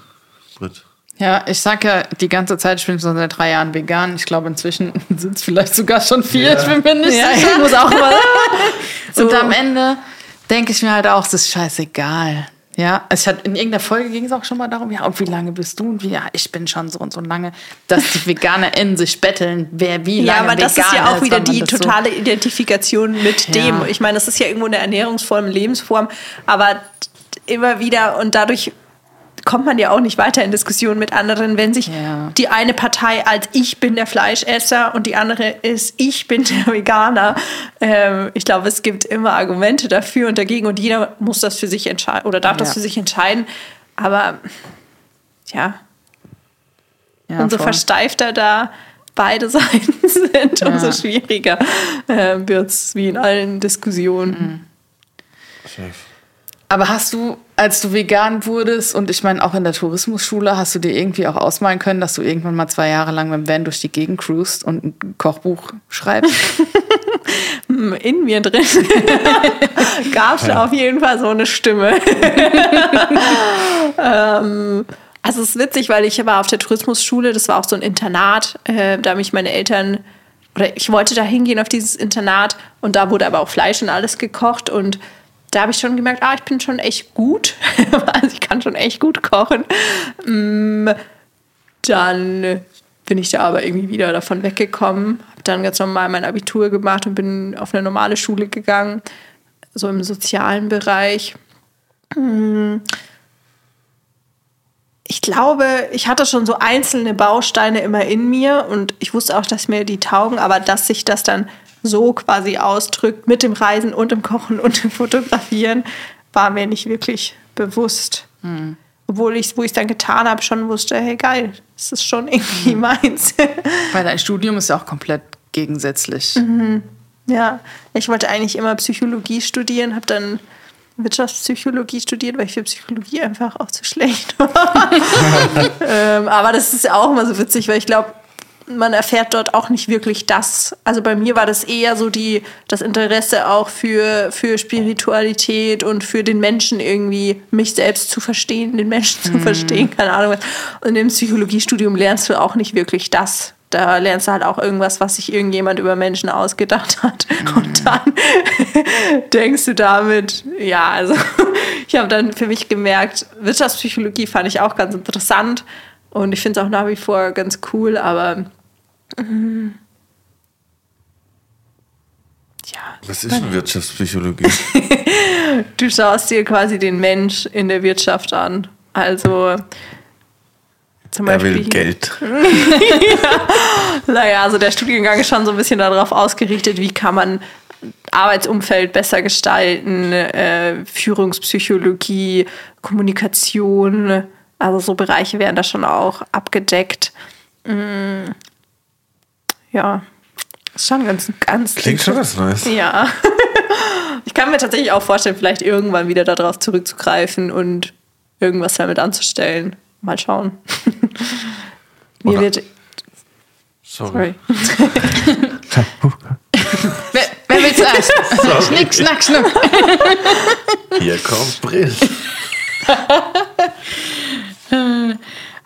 Britt. Ja, ich sag ja die ganze Zeit, ich bin schon seit drei Jahren vegan. Ich glaube, inzwischen sind es vielleicht sogar schon vier. Ja. Ich bin mir nicht Ja, sicher. ich muss auch mal. Und am Ende denke ich mir halt auch, es ist scheißegal. Ja, es hat in irgendeiner Folge ging es auch schon mal darum, ja, und wie lange bist du? Und wie, ja, ich bin schon so und so lange, dass die Veganer in sich betteln, wer wie lange Ja, aber das ist ja auch wieder wenn man die das so- totale Identifikation mit Ja. dem. Ich meine, das ist ja irgendwo eine Ernährungsform, Lebensform, aber immer wieder und dadurch kommt man ja auch nicht weiter in Diskussionen mit anderen, wenn sich Ja. die eine Partei als ich bin der Fleischesser und die andere ist ich bin der Veganer. Ähm, ich glaube, es gibt immer Argumente dafür und dagegen und jeder muss das für sich entscheiden oder darf das Ja. für sich entscheiden. Aber ja, Ja, umso voll. versteifter da beide Seiten sind, umso schwieriger äh, wird es, wie in allen Diskussionen. Aber hast du, als du vegan wurdest und ich meine auch in der Tourismusschule, hast du dir irgendwie auch ausmalen können, dass du irgendwann mal zwei Jahre lang mit dem Van durch die Gegend cruist und ein Kochbuch schreibst? In mir drin gab es auf jeden Fall so eine Stimme. ähm, also es ist witzig, weil ich war auf der Tourismusschule, das war auch so ein Internat, äh, da mich meine Eltern oder ich wollte da hingehen auf dieses Internat und da wurde aber auch Fleisch und alles gekocht und da habe ich schon gemerkt, ah, ich bin schon echt gut. also ich kann schon echt gut kochen. Mm, Dann bin ich da aber irgendwie wieder davon weggekommen. Habe dann ganz normal mein Abitur gemacht und bin auf eine normale Schule gegangen, so im sozialen Bereich. Mm. Ich glaube, ich hatte schon so einzelne Bausteine immer in mir und ich wusste auch, dass mir die taugen, aber dass sich das dann so quasi ausdrückt mit dem Reisen und dem Kochen und dem Fotografieren, war mir nicht wirklich bewusst. Obwohl ich, wo ich es dann getan habe, schon wusste, hey geil, das ist schon irgendwie meins. Weil dein Studium ist ja auch komplett gegensätzlich. ja, ich wollte eigentlich immer Psychologie studieren, habe dann Wirtschaftspsychologie studiert, weil ich für Psychologie einfach auch zu schlecht war. ähm, aber das ist auch immer so witzig, weil ich glaube, man erfährt dort auch nicht wirklich das. Also bei mir war das eher so die, das Interesse auch für, für Spiritualität und für den Menschen irgendwie, mich selbst zu verstehen, den Menschen zu verstehen, keine Ahnung was. Und im Psychologiestudium lernst du auch nicht wirklich das. Da lernst du halt auch irgendwas, was sich irgendjemand über Menschen ausgedacht hat. Und dann denkst du damit, ja, also ich habe dann für mich gemerkt, Wirtschaftspsychologie fand ich auch ganz interessant und ich finde es auch nach wie vor ganz cool, aber mm, ja, Was ist denn Wirtschaftspsychologie? du schaust dir quasi den Mensch in der Wirtschaft an. Also zum Er Beispiel will Geld. Naja, also der Studiengang ist schon so ein bisschen darauf ausgerichtet, wie kann man Arbeitsumfeld besser gestalten, äh, Führungspsychologie, Kommunikation, also so Bereiche werden da schon auch abgedeckt. Ja, ist schon ganz, ganz Klingt schon ganz nice. ja. Ich kann mir tatsächlich auch vorstellen, vielleicht irgendwann wieder darauf zurückzugreifen und irgendwas damit anzustellen. Mal schauen. Mir Oder- wird. Sorry. Sorry. Wer, wer will zuerst? Schnick, schnack, schnuck. Hier kommt Brill.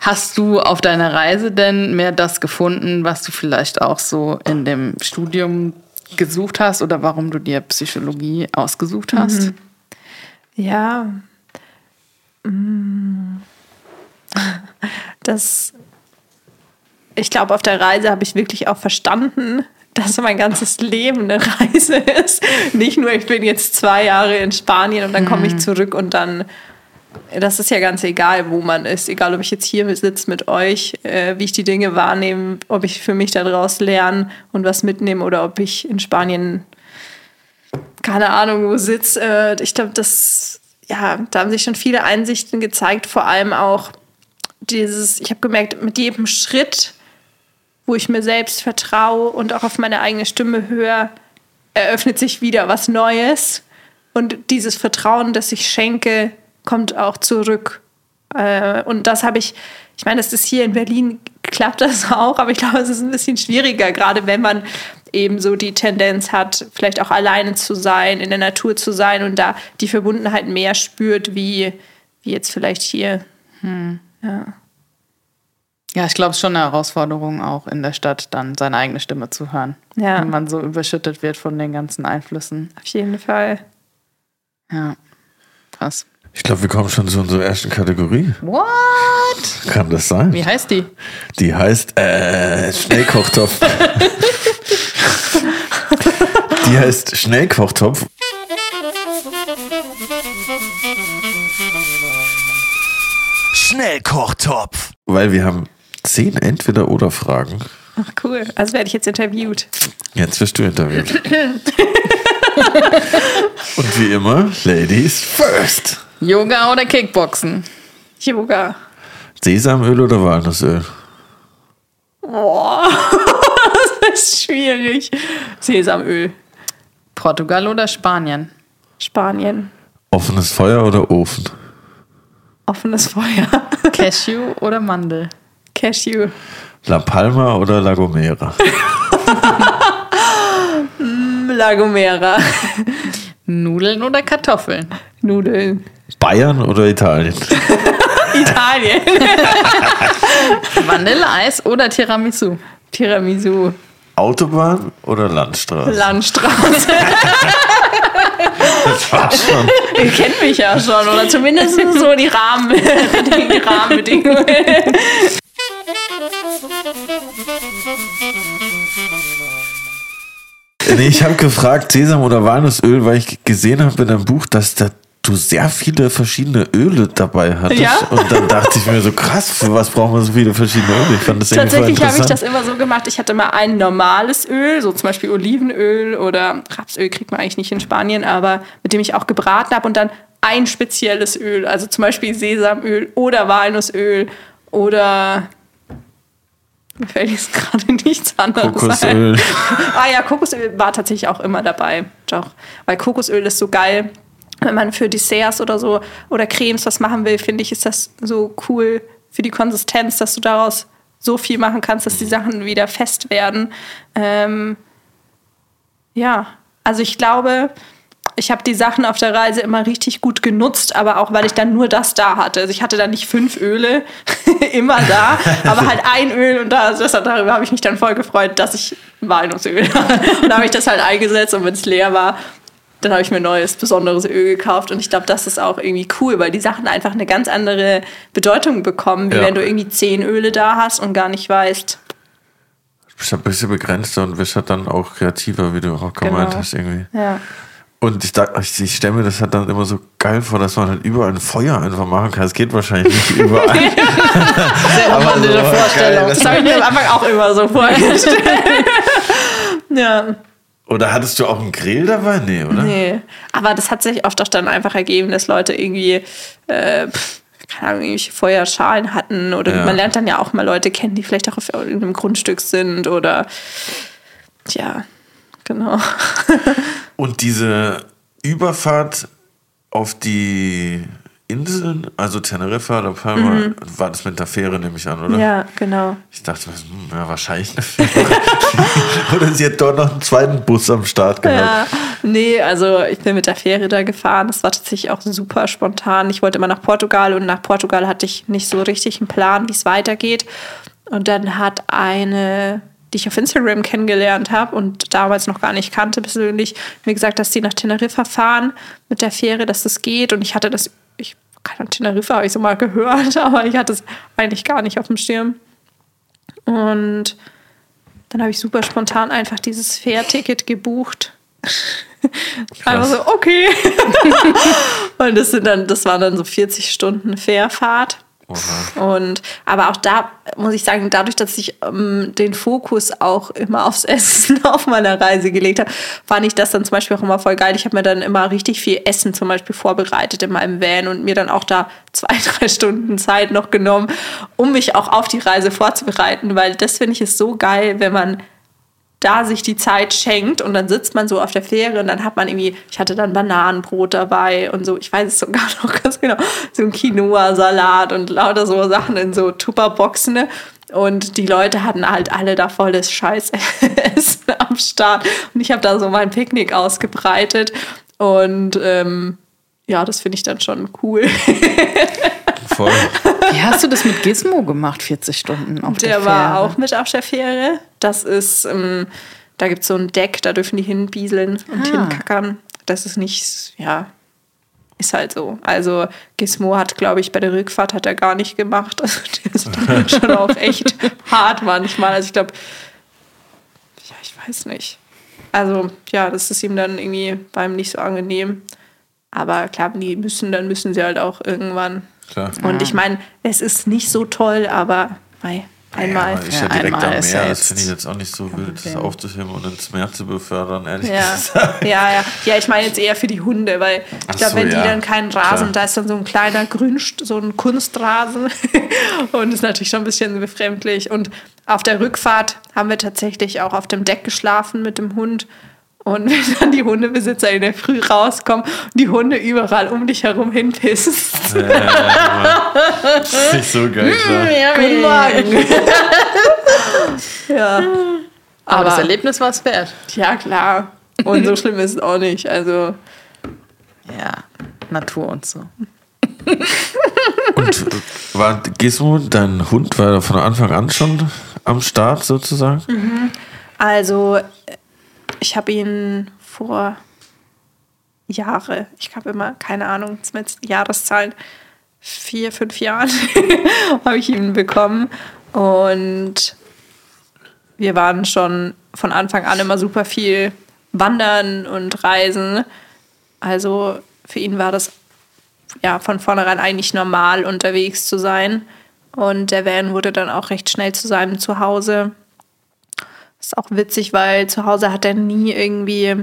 Hast du auf deiner Reise denn mehr das gefunden, was du vielleicht auch so in dem Studium gesucht hast oder warum du dir Psychologie ausgesucht hast? Ja. Mm. Das. Ich glaube, auf der Reise habe ich wirklich auch verstanden, dass mein ganzes Leben eine Reise ist. Nicht nur, ich bin jetzt zwei Jahre in Spanien und dann komme ich zurück und dann das ist ja ganz egal, wo man ist. Egal, ob ich jetzt hier sitze mit euch, äh, wie ich die Dinge wahrnehme, ob ich für mich daraus lerne und was mitnehme oder ob ich in Spanien, keine Ahnung, wo sitze. Äh, ich glaube, das, ja, da haben sich schon viele Einsichten gezeigt, vor allem auch dieses, ich habe gemerkt, mit jedem Schritt, wo ich mir selbst vertraue und auch auf meine eigene Stimme höre, eröffnet sich wieder was Neues. Und dieses Vertrauen, das ich schenke, kommt auch zurück. Äh, und das habe ich, ich meine, das ist hier in Berlin, klappt das auch, aber ich glaube, es ist ein bisschen schwieriger, gerade wenn man eben so die Tendenz hat, vielleicht auch alleine zu sein, in der Natur zu sein und da die Verbundenheit mehr spürt, wie, wie jetzt vielleicht hier. Hm. Ja. Ja, ich glaube, es ist schon eine Herausforderung, auch in der Stadt dann seine eigene Stimme zu hören. Ja. Wenn man so überschüttet wird von den ganzen Einflüssen. Auf jeden Fall. Ja, krass. Ich glaube, wir kommen schon zu unserer ersten Kategorie. What? Kann das sein? Wie heißt die? Die heißt äh, Schnellkochtopf. Die heißt Schnellkochtopf. Schnellkochtopf. Weil wir haben zehn Entweder-Oder-Fragen. Ach cool. Also werde ich jetzt interviewt. Jetzt wirst du interviewt. Und wie immer, Ladies first. Yoga oder Kickboxen? Yoga. Sesamöl oder Walnussöl? Boah, das ist schwierig. Sesamöl. Portugal oder Spanien? Spanien. Offenes Feuer oder Ofen? Offenes Feuer. Cashew oder Mandel? Cashew. La Palma oder La Gomera? La Gomera. Nudeln oder Kartoffeln? Nudeln. Bayern oder Italien? Italien. Vanilleeis oder Tiramisu? Tiramisu. Autobahn oder Landstraße? Landstraße. Das war schon. Ihr kennt mich ja schon. Oder zumindest so die, Rahmen, die Rahmenbedingungen. Nee, ich habe gefragt, Sesam oder Walnussöl, weil ich gesehen habe in deinem Buch, dass da du sehr viele verschiedene Öle dabei hattest. Ja? Und dann dachte ich mir so, krass, für was brauchen wir so viele verschiedene Öle? Ich fand das Tatsächlich habe ich das immer so gemacht. Ich hatte mal ein normales Öl, so zum Beispiel Olivenöl oder Rapsöl kriegt man eigentlich nicht in Spanien, aber mit dem ich auch gebraten habe und dann ein spezielles Öl, also zum Beispiel Sesamöl oder Walnussöl oder mir fällt jetzt gerade nichts anderes Kokosöl. ah ja, Kokosöl war tatsächlich auch immer dabei. Doch. Weil Kokosöl ist so geil. Wenn man für Desserts oder so oder Cremes was machen will, finde ich, ist das so cool für die Konsistenz, dass du daraus so viel machen kannst, dass die Sachen wieder fest werden. Ähm, ja, also ich glaube, ich habe die Sachen auf der Reise immer richtig gut genutzt, aber auch weil ich dann nur das da hatte. Also ich hatte dann nicht fünf Öle immer da, aber halt ein Öl und da, das, darüber habe ich mich dann voll gefreut, dass ich Walnussöl habe. Und da habe ich das halt eingesetzt und wenn es leer war, dann habe ich mir ein neues, besonderes Öl gekauft. Und ich glaube, das ist auch irgendwie cool, weil die Sachen einfach eine ganz andere Bedeutung bekommen, wie Ja. wenn du irgendwie zehn Öle da hast und gar nicht weißt. Du bist ein bisschen begrenzter und bist halt dann auch kreativer, wie du auch gemeint Genau. hast irgendwie. Ja. Und ich, ich, ich stelle mir das halt dann immer so geil vor, dass man halt überall ein Feuer einfach machen kann. Es geht wahrscheinlich nicht überall. Sehr Aber so, Vorstellung. geil, das- Das habe ich mir am Anfang auch immer so vorgestellt. ja. Oder hattest du auch einen Grill dabei? Nee, oder? Nee, aber das hat sich oft auch dann einfach ergeben, dass Leute irgendwie, äh, keine Ahnung, irgendwelche Feuerschalen hatten oder Ja. man lernt dann ja auch mal Leute kennen, die vielleicht auch auf irgendeinem Grundstück sind oder ja, genau. Und diese Überfahrt auf die Inseln, also Teneriffa, La Palma, war das mit der Fähre, nehme ich an, oder? Mhm. Ja, genau. Ich dachte, hm, ja, wahrscheinlich eine Fähre. oder sie hat dort noch einen zweiten Bus am Start gehabt. Ja, nee, also ich bin mit der Fähre da gefahren. Das war tatsächlich auch super spontan. Ich wollte immer nach Portugal und nach Portugal hatte ich nicht so richtig einen Plan, wie es weitergeht. Und dann hat eine, die ich auf Instagram kennengelernt habe und damals noch gar nicht kannte persönlich, mir gesagt, dass die nach Teneriffa fahren mit der Fähre, dass das geht. Und ich hatte das, ich keine Ahnung, Teneriffa habe ich so mal gehört, aber ich hatte es eigentlich gar nicht auf dem Schirm. Und dann habe ich super spontan einfach dieses Fährticket gebucht. Einfach so, okay. und das sind dann, das waren dann so 40 Stunden Fährfahrt. Und aber auch da muss ich sagen, dadurch, dass ich ähm, den Fokus auch immer aufs Essen auf meiner Reise gelegt habe, fand ich das dann zum Beispiel auch immer voll geil. Ich habe mir dann immer richtig viel Essen zum Beispiel vorbereitet in meinem Van und mir dann auch da zwei, drei Stunden Zeit noch genommen, um mich auch auf die Reise vorzubereiten, weil das finde ich ist so geil, wenn man da sich die Zeit schenkt und dann sitzt man so auf der Fähre und dann hat man irgendwie, ich hatte dann Bananenbrot dabei und so, ich weiß es sogar noch ganz genau, so ein Quinoa-Salat und lauter so Sachen in so Tupperboxen. Ne? Und die Leute hatten halt alle da volles Scheißessen am Start. Und ich habe da so mein Picknick ausgebreitet. Und ähm, ja, das finde ich dann schon cool. Voll. Wie hast du das mit Gizmo gemacht, 40 Stunden auf der, Der Fähre? war auch mit auf der Fähre. Das ist, ähm, da gibt es so ein Deck, da dürfen die hinbieseln und Ah. hinkackern. Das ist nicht, ja, ist halt so. Also Gizmo hat, glaube ich, bei der Rückfahrt hat er gar nicht gemacht. Also der ist schon auch echt hart manchmal. Also ich glaube, ja, ich weiß nicht. Also ja, das ist ihm dann irgendwie beim nicht so angenehm. Aber klar, wenn die müssen, dann müssen sie halt auch irgendwann. Klar. Und ich meine, es ist nicht so toll, aber mei, einmal. Ja, ist ja, Ja, direkt am Meer. das finde ich jetzt auch nicht so wild, das aufzuheben und ins Meer zu befördern, ehrlich Ja, gesagt. ja, ja. Ja, ich meine jetzt eher für die Hunde, weil ich glaube, so, wenn ja. die dann keinen Rasen, Klar. da ist dann so ein kleiner Grün, so ein Kunstrasen und ist natürlich schon ein bisschen befremdlich. Und auf der Rückfahrt haben wir tatsächlich auch auf dem Deck geschlafen mit dem Hund. Und wenn dann die Hundebesitzer in der Früh rauskommen und die Hunde überall um dich herum hinpissen. Das ist nicht so geil, klar. Guten Morgen. ja. Aber das Aber- Erlebnis war es wert. ja, klar. Und so schlimm ist es auch nicht. Also, Ja, Natur und so. Und war Gizmo, dein Hund, war von Anfang an schon am Start sozusagen? Also, ich habe ihn vor Jahre, ich habe immer, keine Ahnung, mit Jahreszahlen, vier, fünf Jahren habe ich ihn bekommen. Und wir waren schon von Anfang an immer super viel wandern und reisen. Also für ihn war das ja von vornherein eigentlich normal, unterwegs zu sein. Und der Van wurde dann auch recht schnell zu seinem Zuhause. Ist auch witzig, weil zu Hause hat er nie irgendwie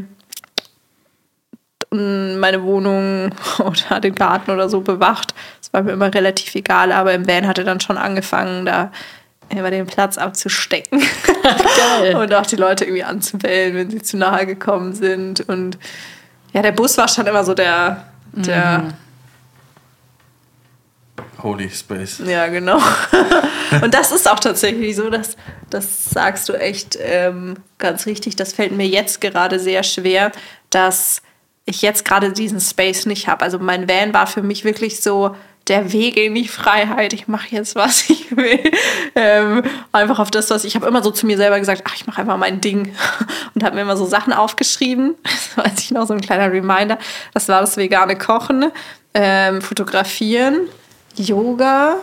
meine Wohnung oder den Garten oder so bewacht. Das war mir immer relativ egal, aber im Van hat er dann schon angefangen, da immer den Platz abzustecken. Geil. Und auch die Leute irgendwie anzubellen, wenn sie zu nahe gekommen sind. Und ja, der Bus war schon immer so der, der Holy Space. Ja, genau. Und das ist auch tatsächlich so, dass, das sagst du echt ähm, ganz richtig. Das fällt mir jetzt gerade sehr schwer, dass ich jetzt gerade diesen Space nicht habe. Also mein Van war für mich wirklich so der Weg in die Freiheit. Ich mache jetzt, was ich will. Ähm, einfach auf das, was ich habe immer so zu mir selber gesagt, ach, ich mache einfach mein Ding. Und habe mir immer so Sachen aufgeschrieben. Das weiß ich noch, so ein kleiner Reminder. Das war das vegane Kochen, ähm, Fotografieren, Yoga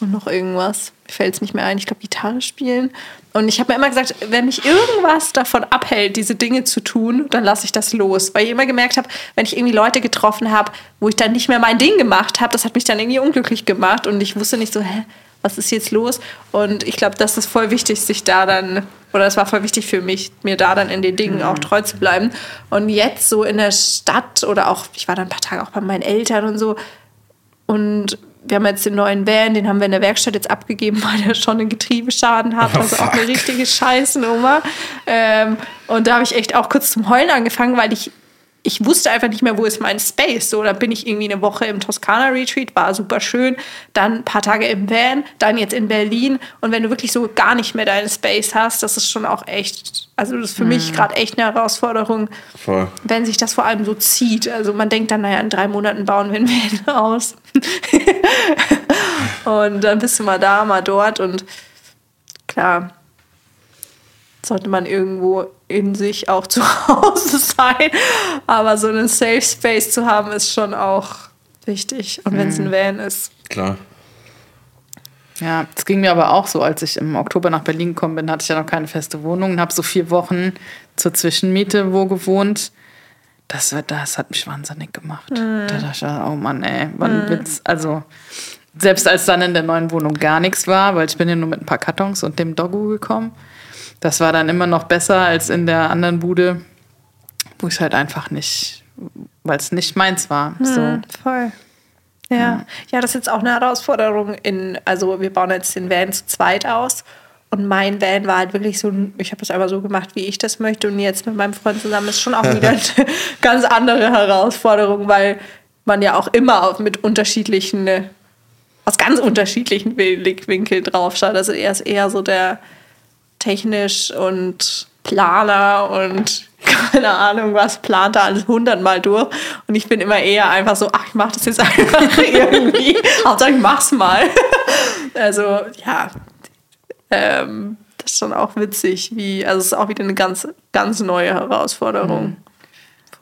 und noch irgendwas. Mir fällt es nicht mehr ein. Ich glaube, Gitarre spielen. Und ich habe mir immer gesagt, wenn mich irgendwas davon abhält, diese Dinge zu tun, dann lasse ich das los. Weil ich immer gemerkt habe, wenn ich irgendwie Leute getroffen habe, wo ich dann nicht mehr mein Ding gemacht habe, das hat mich dann irgendwie unglücklich gemacht. Und ich wusste nicht so, hä, was ist jetzt los? Und ich glaube, das ist voll wichtig, sich da dann, oder es war voll wichtig für mich, mir da dann in den Dingen auch treu zu bleiben. Und jetzt so in der Stadt oder auch, ich war dann ein paar Tage auch bei meinen Eltern und so, und wir haben jetzt den neuen Van, den haben wir in der Werkstatt jetzt abgegeben, weil er schon einen Getriebeschaden hat. Oh, Also auch eine richtige Scheißnummer. Ähm, und da habe ich echt auch kurz zum Heulen angefangen, weil ich, ich wusste einfach nicht mehr, wo ist mein Space. So, da bin ich irgendwie eine Woche im Toskana-Retreat, war super schön. Dann ein paar Tage im Van, dann jetzt in Berlin. Und wenn du wirklich so gar nicht mehr deinen Space hast, das ist schon auch echt, also das ist für mich gerade echt eine Herausforderung, Voll. wenn sich das vor allem so zieht. Also man denkt dann, naja, in drei Monaten bauen wir ein Van aus. und dann bist du mal da, mal dort und klar, sollte man irgendwo in sich auch zu Hause sein. Aber so einen Safe Space zu haben, ist schon auch wichtig. Und wenn es ein Van ist. Klar. Ja, es ging mir aber auch so, als ich im Oktober nach Berlin gekommen bin, hatte ich ja noch keine feste Wohnung und habe so vier Wochen zur Zwischenmiete wo gewohnt. Das, das hat mich wahnsinnig gemacht. Da dachte ich, oh Mann, ey, wann wird's, also selbst als dann in der neuen Wohnung gar nichts war, weil ich bin ja nur mit ein paar Kartons und dem Doggo gekommen. Das war dann immer noch besser als in der anderen Bude, wo ich halt einfach nicht, weil es nicht meins war. So. Voll. Ja. ja, das ist jetzt auch eine Herausforderung. In, also wir bauen jetzt den Van zu zweit aus. Und mein Van war halt wirklich so, ich habe das einfach so gemacht, wie ich das möchte. Und jetzt mit meinem Freund zusammen ist schon auch wieder eine ganz andere Herausforderung, weil man ja auch immer auf, mit unterschiedlichen, äh, aus ganz unterschiedlichen Blickwinkeln drauf schaut. Also er ist eher so der technisch und Planer und keine Ahnung was, plant da alles hundertmal durch. Und ich bin immer eher einfach so, ach, ich mach das jetzt einfach irgendwie. Hauptsache, ich mach's mal. Also, ja, ähm, das ist schon auch witzig, wie, also es ist auch wieder eine ganz, ganz neue Herausforderung.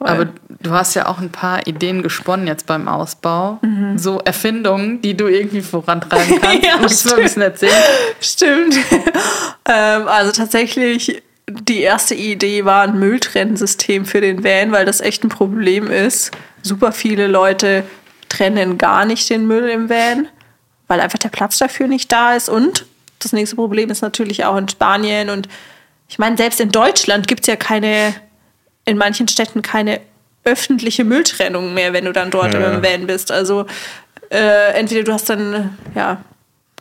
Voll. Aber du hast ja auch ein paar Ideen gesponnen jetzt beim Ausbau. So Erfindungen, die du irgendwie vorantreiben kannst. Ja, Musst du ein bisschen erzählen? Stimmt. ähm, also tatsächlich, die erste Idee war ein Mülltrennsystem für den Van, weil das echt ein Problem ist. Super viele Leute trennen gar nicht den Müll im Van, weil einfach der Platz dafür nicht da ist. Und das nächste Problem ist natürlich auch in Spanien. Und ich meine, selbst in Deutschland gibt es ja keine, in manchen Städten keine öffentliche Mülltrennung mehr, wenn du dann dort Ja. im Van bist. Also äh, entweder du hast dann, ja,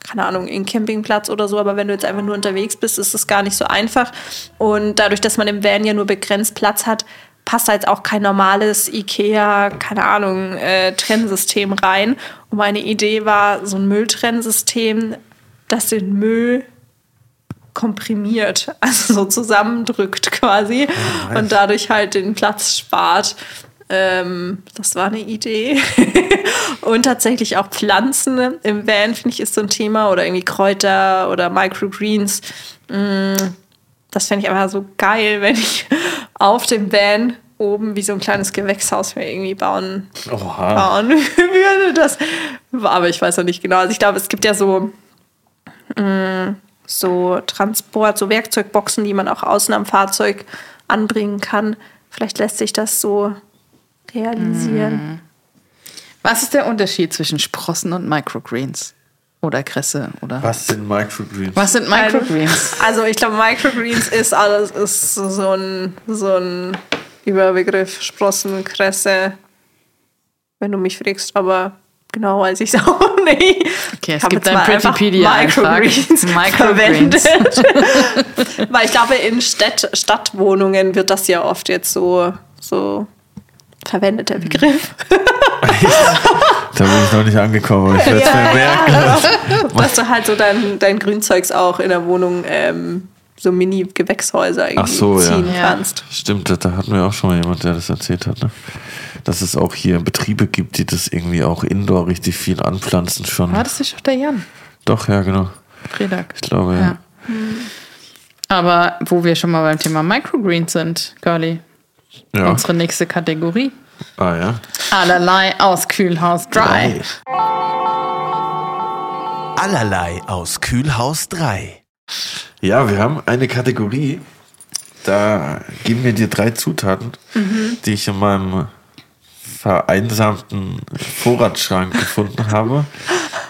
keine Ahnung, einen Campingplatz oder so, aber wenn du jetzt einfach nur unterwegs bist, ist es gar nicht so einfach. Und dadurch, dass man im Van ja nur begrenzt Platz hat, passt da jetzt auch kein normales IKEA, keine Ahnung, äh, Trennsystem rein. Und meine Idee war so ein Mülltrennsystem, das den Müll komprimiert, also so zusammendrückt quasi und dadurch halt den Platz spart. Ähm, das war eine Idee. und tatsächlich auch Pflanzen im Van, finde ich, ist so ein Thema. Oder irgendwie Kräuter oder Microgreens. Mm, Das fände ich einfach so geil, wenn ich auf dem Van oben wie so ein kleines Gewächshaus mir irgendwie bauen, Oha. bauen würde. Das, aber ich weiß noch nicht genau. Also ich glaube, es gibt ja so, mh, so Transport, so Werkzeugboxen, die man auch außen am Fahrzeug anbringen kann. Vielleicht lässt sich das so realisieren. Was ist der Unterschied zwischen Sprossen und Microgreens? Oder Kresse? Oder Was sind Microgreens? Was sind Microgreens? Also ich glaube, Microgreens ist alles ist so ein, so ein Überbegriff, Sprossen, Kresse, wenn du mich fragst, aber genau weiß ich es auch nicht. Okay, es gibt einfach Prettypedia-Eintrag. Microgreens Microgreens. verwendet. Weil ich glaube, in Stadt, Stadtwohnungen wird das ja oft jetzt so, so verwendet, der Begriff. Da bin ich noch nicht angekommen, aber ich werde es mir merken. Dass du halt so dein, dein Grünzeugs auch in der Wohnung ähm, so Mini-Gewächshäuser irgendwie Ach so, ja. ziehen Ja. kannst. Stimmt, da- hatten wir auch schon mal jemand, der das erzählt hat, ne? Dass es auch hier Betriebe gibt, die das irgendwie auch indoor richtig viel anpflanzen schon. War das nicht auch der Jan? Doch, ja, genau. Fredag. Ich glaube, ja. Ja. Aber wo wir schon mal beim Thema Microgreens sind, Curly, Ja. unsere nächste Kategorie. Ah, ja. Allerlei aus Kühlhaus Dry. Allerlei aus Kühlhaus 3. Ja, wir haben eine Kategorie, da geben wir dir drei Zutaten, die ich in meinem vereinsamten Vorratsschrank gefunden habe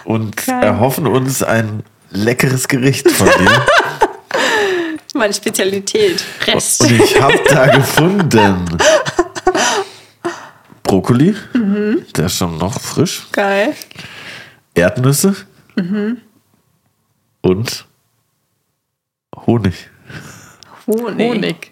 und erhoffen uns ein leckeres Gericht von dir. Meine Spezialität. Rest. Und ich habe da gefunden Brokkoli, der ist schon noch frisch, Geil. Erdnüsse und Honig. Honig. Honig.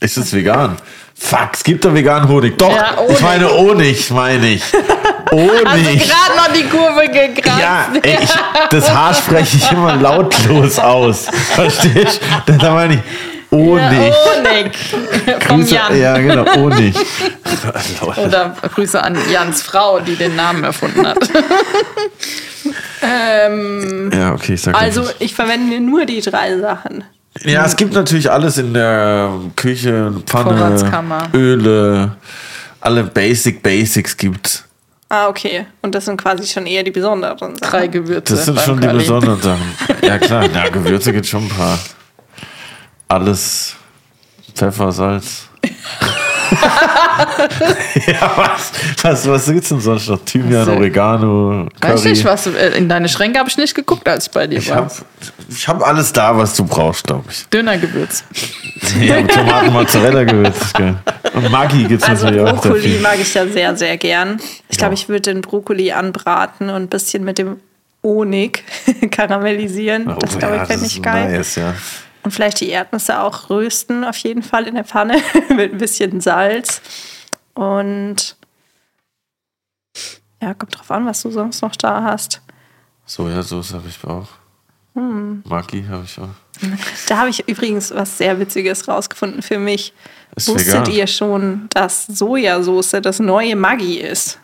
Ist es vegan? Fuck, es gibt da veganen Honig. Doch, Ja, Honig. ich meine Honig, meine ich. Hast du Honig. gerade noch die Kurve gekratzt? Ja, ey, ich, das H spreche ich immer lautlos aus. Verstehst du? Das meine ich. Honig. Honig. Vom Jan. Ja, genau, Honig. Oder Grüße an Jans Frau, die den Namen erfunden hat. Ähm, Ja, okay, ich sag also das. ich verwende nur die drei Sachen. Ja, es gibt natürlich alles in der Küche, Pfanne. Öle, alle Basic Basics gibt's. Ah, okay. Und das sind quasi schon eher die besonderen Sachen. Drei Gewürze. Das sind schon die Curry. besonderen Sachen. Ja, klar. Ja, Gewürze gibt schon ein paar. Alles. Pfeffer, Salz. ja, was, was, was gibt's denn sonst noch? Thymian, äh, Oregano, Curry. Weiß nicht, was äh, in deine Schränke habe ich nicht geguckt, als ich bei dir Ich war. habe ich hab alles da, was du brauchst, glaube ich. Dönergewürz. Ja, Tomaten, Mozzarella geil. Und Maggi gibt es Also natürlich auch Brokkoli mag ich ja sehr, sehr gern. Ich glaube, ich würde den Brokkoli anbraten und ein bisschen mit dem Honig karamellisieren. Das Oh, glaube ja, ich fände das ich ist geil. Nice, ja. Und vielleicht die Erdnüsse auch rösten, auf jeden Fall in der Pfanne mit ein bisschen Salz. Und ja, kommt drauf an, was du sonst noch da hast. Sojasauce habe ich auch. Hm. Maggi habe ich auch. Da habe ich übrigens was sehr Witziges rausgefunden für mich. Ist Wusstet vegan. ihr schon, dass Sojasauce das neue Maggi ist?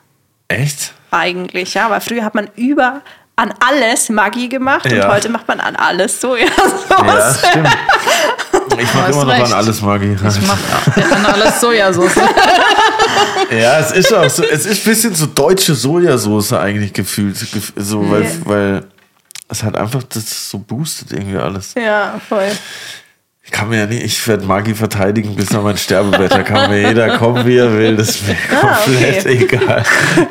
Echt? Eigentlich, ja. Aber früher hat man über an alles Maggi gemacht Ja. und heute macht man an alles Sojasauce. Ja, stimmt. Ich mache immer noch recht. an alles Maggi. Ich mache an alles Sojasauce. Ja, es ist auch so, es ist ein bisschen so deutsche Sojasauce eigentlich gefühlt. gef- So, weil, Ja. weil es hat einfach das so boostet irgendwie alles. Ja, voll. Ich kann mir ja nicht, ich werde Maggi verteidigen bis an mein Sterbebett. Da kann mir jeder kommen, wie er will. Das ist mir Ah, komplett okay. egal.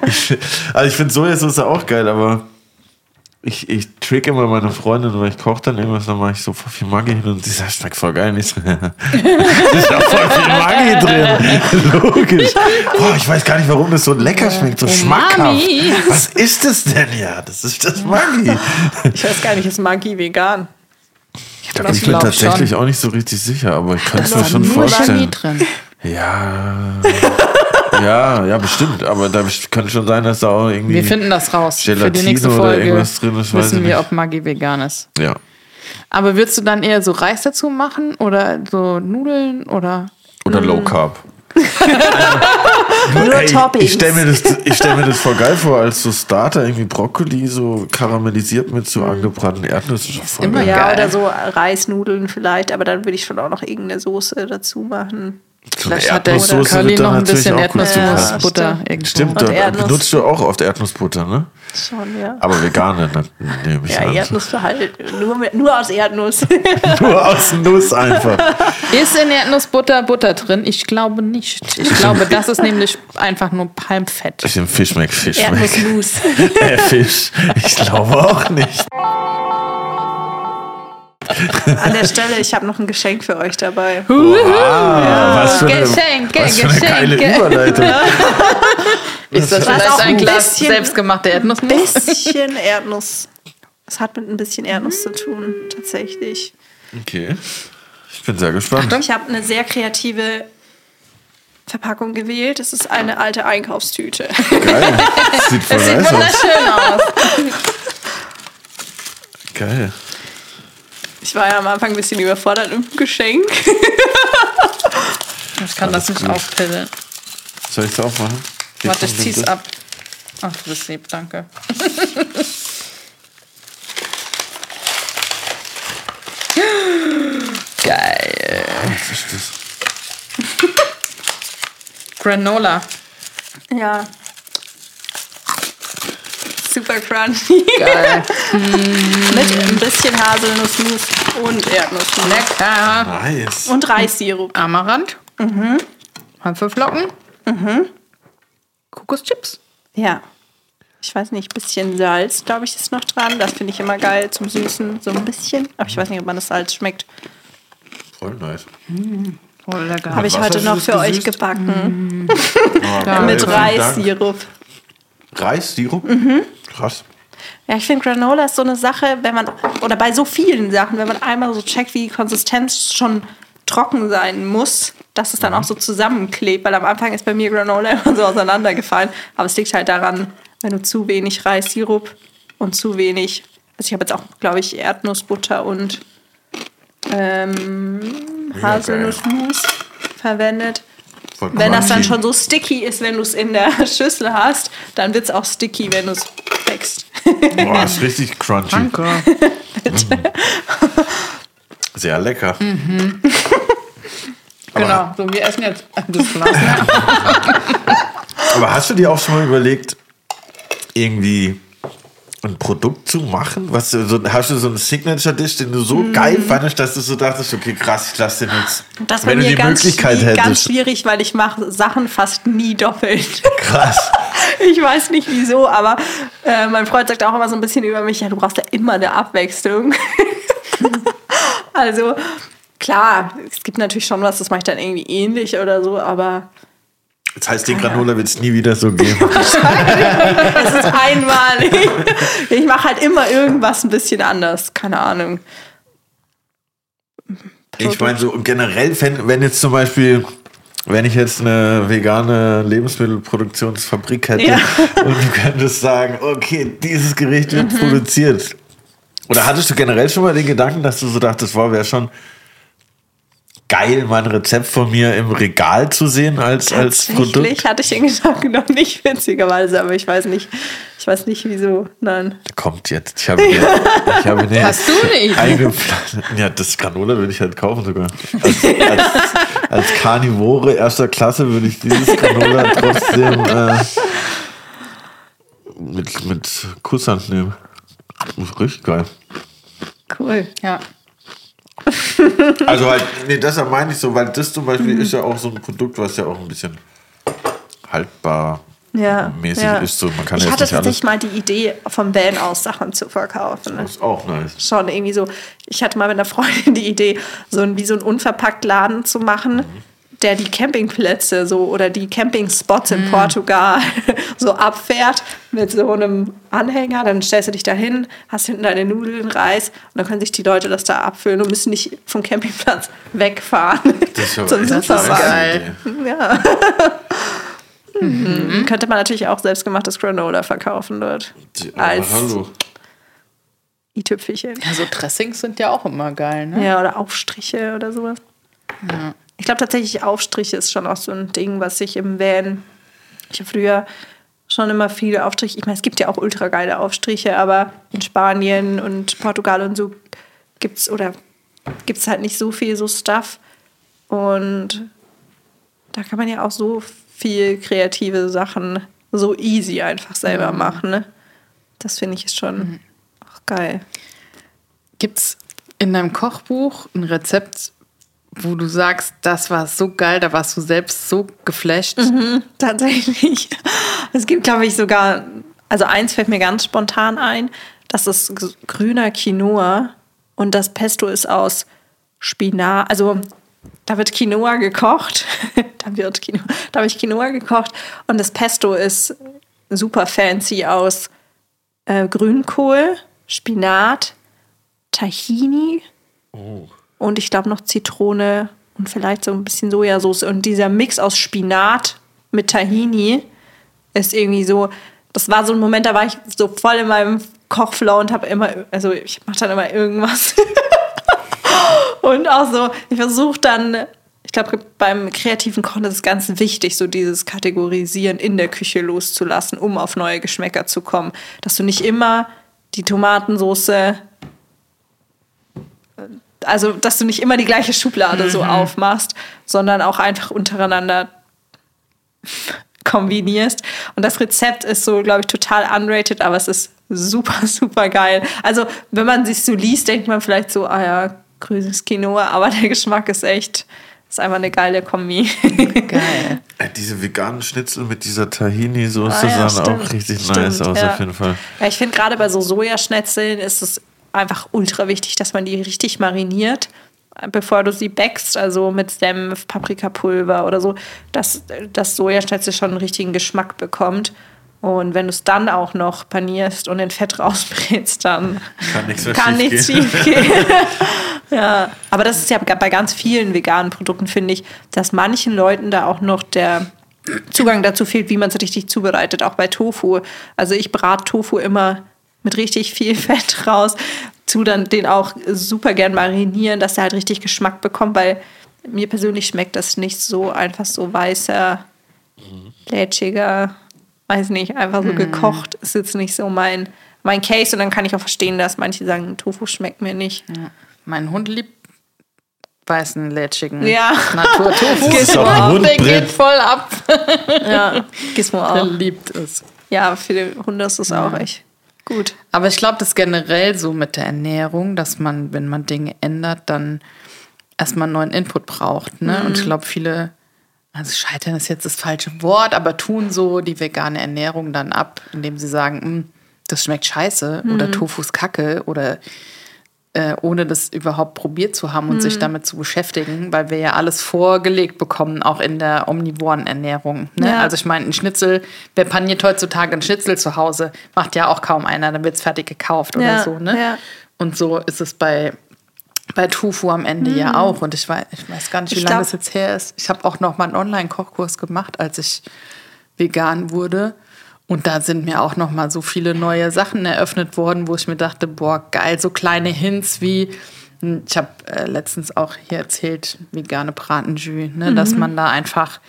Ich, also ich finde Sojasauce auch geil, aber ich, ich trick immer meine Freundin, weil ich koche dann irgendwas, dann mache ich so voll viel Maggi hin und die sagt, schmeckt voll geil. Nicht so, ist ja voll viel Maggi drin. Logisch. Boah, ich weiß gar nicht, warum das so lecker schmeckt, so schmackhaft. Umami. Was ist das denn? Ja, das ist das Maggi. Ich weiß gar nicht, ist Maggi vegan? Da bin ich mir tatsächlich schon. auch nicht so richtig sicher, aber ich könnte es mir schon vorstellen. Chemie drin. Ja. ja, ja, bestimmt. Aber da könnte schon sein, dass da auch irgendwie. Wir finden das raus. Für die Gelatine nächste oder Folge irgendwas drin ist, wissen wir, ob Maggi vegan ist. Ja. Aber würdest du dann eher so Reis dazu machen oder so Nudeln oder? Oder Low Carb. Nur Ey, Toppings. ich stelle mir, das- ich stell mir das voll geil vor, als so Starter irgendwie Brokkoli so karamellisiert mit so angebratenen Erdnüssen. Schon voll immer geil. ja, oder so Reisnudeln vielleicht, aber dann würde ich schon auch noch irgendeine Soße dazu machen. Vielleicht hat der Curly noch ein natürlich bisschen Erdnussbutter. Erdnussbutter stimmt. irgendwo. Stimmt, Und da Erdnuss. benutzt du auch oft Erdnussbutter, ne? Schon, ja. Aber vegane, ne, nehme ich Ja, an. Erdnuss halt. Nur, nur aus Erdnuss. Nur aus Nuss einfach. Ist in Erdnussbutter Butter drin? Ich glaube nicht. Ich glaube, das ist nämlich einfach nur Palmfett. Ich den Fisch schmeckt Fisch. Erdnussmus. Der Fisch. Ich glaube auch nicht. An der Stelle, ich habe noch ein Geschenk für euch dabei. Ah, was für eine, Geschenke, was für eine geile Geschenke. Überleitung. Ist das vielleicht ein ein Glas bisschen- selbstgemachte Erdnussmus? Bisschen Erdnuss. Es hat mit ein bisschen Erdnuss zu tun, tatsächlich. Okay. Ich bin sehr gespannt. Ich habe eine sehr kreative Verpackung gewählt. Es ist eine alte Einkaufstüte. Geil. Sieht voll Das sieht nice aus. wunderschön aus. Geil. Ich war ja am Anfang ein bisschen überfordert im Geschenk. Ich kann das Alles nicht gut. aufpillen. Soll ich es aufmachen? Hier Warte, ich zieh's das. ab. Ach, du bist lieb, danke. Geil. Was ist das? Granola. Ja. Super crunchy. Geil. Mit ein bisschen Haselnussmus und Erdnussmus. Lecker. Nice. Und Reissirup. Amaranth. Mhm. Haferflocken. Mhm. Kokoschips. Ja. Ich weiß nicht, bisschen Salz, glaube ich, ist noch dran. Das finde ich immer geil zum Süßen. So ein bisschen. Aber ich weiß nicht, ob man das Salz schmeckt. Voll nice. Oh, lecker. Habe ich heute noch für euch gesüßt? gebacken. Oh, geil, Mit vielen Dank. Reissirup. Mhm. Krass. Ja, ich finde Granola ist so eine Sache, wenn man, oder bei so vielen Sachen, wenn man einmal so checkt, wie die Konsistenz schon trocken sein muss, dass es dann auch so zusammenklebt. Weil am Anfang ist bei mir Granola immer so auseinandergefallen. Aber es liegt halt daran, wenn du zu wenig Reissirup und zu wenig, also ich habe jetzt auch, glaube ich, Erdnussbutter und ähm, Haselnussmus verwendet. Voll Wenn das dann schon so sticky ist, wenn du es in der Schüssel hast, dann wird es auch sticky, wenn du es wächst. Boah, ist richtig crunchy. Danke. Sehr lecker. Genau, so wir essen jetzt das Glas. Aber hast du dir auch schon mal überlegt, irgendwie ein Produkt zu machen? Was, so, hast du so einen Signature-Dish, den du so geil fandest, dass du so dachtest, okay, krass, ich lasse den jetzt. Das ist wenn du mir die ganz, Möglichkeit schwi- ganz hättest. schwierig, weil ich mache Sachen fast nie doppelt. Krass. Ich weiß nicht wieso, aber äh, mein Freund sagt auch immer so ein bisschen über mich, ja, du brauchst ja immer eine Abwechslung. also klar, es gibt natürlich schon was, das mache ich dann irgendwie ähnlich oder so, aber Das heißt, den Granola wird es nie wieder so geben. es ist einmalig. Ich mache halt immer irgendwas ein bisschen anders, keine Ahnung. Ich meine, so generell, wenn, wenn jetzt zum Beispiel, wenn ich jetzt eine vegane Lebensmittelproduktionsfabrik hätte Ja. und du könntest sagen, okay, dieses Gericht wird Mhm. produziert. Oder hattest du generell schon mal den Gedanken, dass du so dachtest, wow, wäre schon geil, mal ein Rezept von mir im Regal zu sehen als, als Tatsächlich Produkt? hatte ich den Gedanken noch nicht, witzigerweise, aber ich weiß nicht, ich weiß nicht wieso. Nein. Kommt jetzt. Ich habe mir, ich habe mir Hast du Idee? eingeplant. Ja, das Granola würde ich halt kaufen sogar. Als, als, als Karnivore erster Klasse würde ich dieses Granola trotzdem äh, mit, mit Kusshand nehmen. Das ist richtig geil. Cool. Ja. Also halt, nee, deshalb meine ich so, weil das zum Beispiel ist ja auch so ein Produkt, was ja auch ein bisschen haltbar Ja, mäßig ja. ist. So, man kann ich ja hatte tatsächlich mal die Idee, vom Van aus Sachen zu verkaufen. Das ist auch nice. Schon irgendwie so. Ich hatte mal mit einer Freundin die Idee, so ein, wie so einen unverpackt Laden zu machen, der die Campingplätze so oder die Campingspots in Portugal so abfährt mit so einem Anhänger. Dann stellst du dich da hin, hast hinten deine Nudeln, Reis und dann können sich die Leute das da abfüllen und müssen nicht vom Campingplatz wegfahren Das ist ja zum Supermarkt. Ja. Mhm. Könnte man natürlich auch selbstgemachtes Granola verkaufen dort. Als hallo. i-Tüpfelchen. Also Dressings sind ja auch immer geil, ne? Ja, oder Aufstriche oder sowas. Ich glaube tatsächlich, Aufstriche ist schon auch so ein Ding, was sich im Van. Ich habe früher schon immer viele Aufstriche. Ich meine, es gibt ja auch ultra geile Aufstriche, aber in Spanien und Portugal und so gibt's oder gibt's halt nicht so viel so Stuff. Und da kann man ja auch so viel kreative Sachen so easy einfach selber machen. Ne? Das finde ich ist schon auch geil. Gibt's in deinem Kochbuch ein Rezept, wo du sagst, das war so geil, da warst du selbst so geflasht? Tatsächlich. Es gibt, glaube ich, sogar, also eins fällt mir ganz spontan ein, das ist grüner Quinoa und das Pesto ist aus Spinat. Also da wird Quinoa gekocht. da wird Quinoa, da habe ich Quinoa gekocht und das Pesto ist super fancy aus äh, Grünkohl, Spinat, Tahini und ich glaube noch Zitrone und vielleicht so ein bisschen Sojasauce. Und dieser Mix aus Spinat mit Tahini ist irgendwie so, das war so ein Moment, da war ich so voll in meinem Kochflow und habe immer, also ich mache dann immer irgendwas. und auch so, ich versuche dann, ich glaube, beim kreativen Kochen ist es ganz wichtig, so dieses Kategorisieren in der Küche loszulassen, um auf neue Geschmäcker zu kommen. Dass du nicht immer die Tomatensoße also dass du nicht immer die gleiche Schublade so aufmachst, sondern auch einfach untereinander kombinierst. Und das Rezept ist so, glaube ich, total unrated, aber es ist super, super geil. Also, wenn man sich so liest, denkt man vielleicht so, ah ja, grünes Quinoa, aber der Geschmack ist echt, ist einfach eine geile Kombi. Geil. Äh, Diese veganen Schnitzel mit dieser Tahini-Soße Ah ja, sahen auch richtig Stimmt, nice aus, ja. auf jeden Fall. Ja, ich finde gerade bei so Sojaschnetzeln ist es einfach ultra wichtig, dass man die richtig mariniert, bevor du sie backst, also mit Senf, Paprikapulver oder so, dass das Sojaschnetzel schon einen richtigen Geschmack bekommt. Und wenn du es dann auch noch panierst und in Fett rausbrätst, dann Kann nichts kann nichts schief gehen. ja, aber das ist ja bei ganz vielen veganen Produkten, finde ich, dass manchen Leuten da auch noch der Zugang dazu fehlt, wie man es richtig zubereitet, auch bei Tofu. Also ich brate Tofu immer mit richtig viel Fett raus, tu dann den auch super gern marinieren, dass er halt richtig Geschmack bekommt, weil mir persönlich schmeckt das nicht so einfach so weißer, lätschiger, weiß nicht, einfach so gekocht ist jetzt nicht so mein, mein Case und dann kann ich auch verstehen, dass manche sagen, Tofu schmeckt mir nicht. Mein Hund liebt weißen, lätschigen Ja. Natur-Tofu. Ist auch Der geht voll ab. Ja, Gizmo Der auch. liebt es. Ja, für die Hunde ist es auch echt gut. Aber ich glaube, das ist generell so mit der Ernährung, dass man, wenn man Dinge ändert, dann erstmal einen neuen Input braucht. Ne? Und ich glaube, viele, also scheitern ist jetzt das falsche Wort, aber tun so die vegane Ernährung dann ab, indem sie sagen, "Mm, das schmeckt scheiße oder Tofu ist kacke oder äh, ohne das überhaupt probiert zu haben und sich damit zu beschäftigen, weil wir ja alles vorgelegt bekommen, auch in der omnivoren Ernährung. Ne? Ja. Also ich meine, ein Schnitzel, wer paniert heutzutage ein Schnitzel zu Hause, macht ja auch kaum einer, dann wird es fertig gekauft oder Ja, so. Ne? ja. Und so ist es bei, bei Tofu am Ende ja auch. Und ich weiß, ich weiß gar nicht, wie Mhm. Ich lange glaub- das jetzt her ist. Ich habe auch noch mal einen Online-Kochkurs gemacht, als ich vegan wurde. Und da sind mir auch noch mal so viele neue Sachen eröffnet worden, wo ich mir dachte, boah, geil, so kleine Hints wie, hm, ich habe äh, letztens auch hier erzählt, vegane Bratenjus, ne, dass man da einfach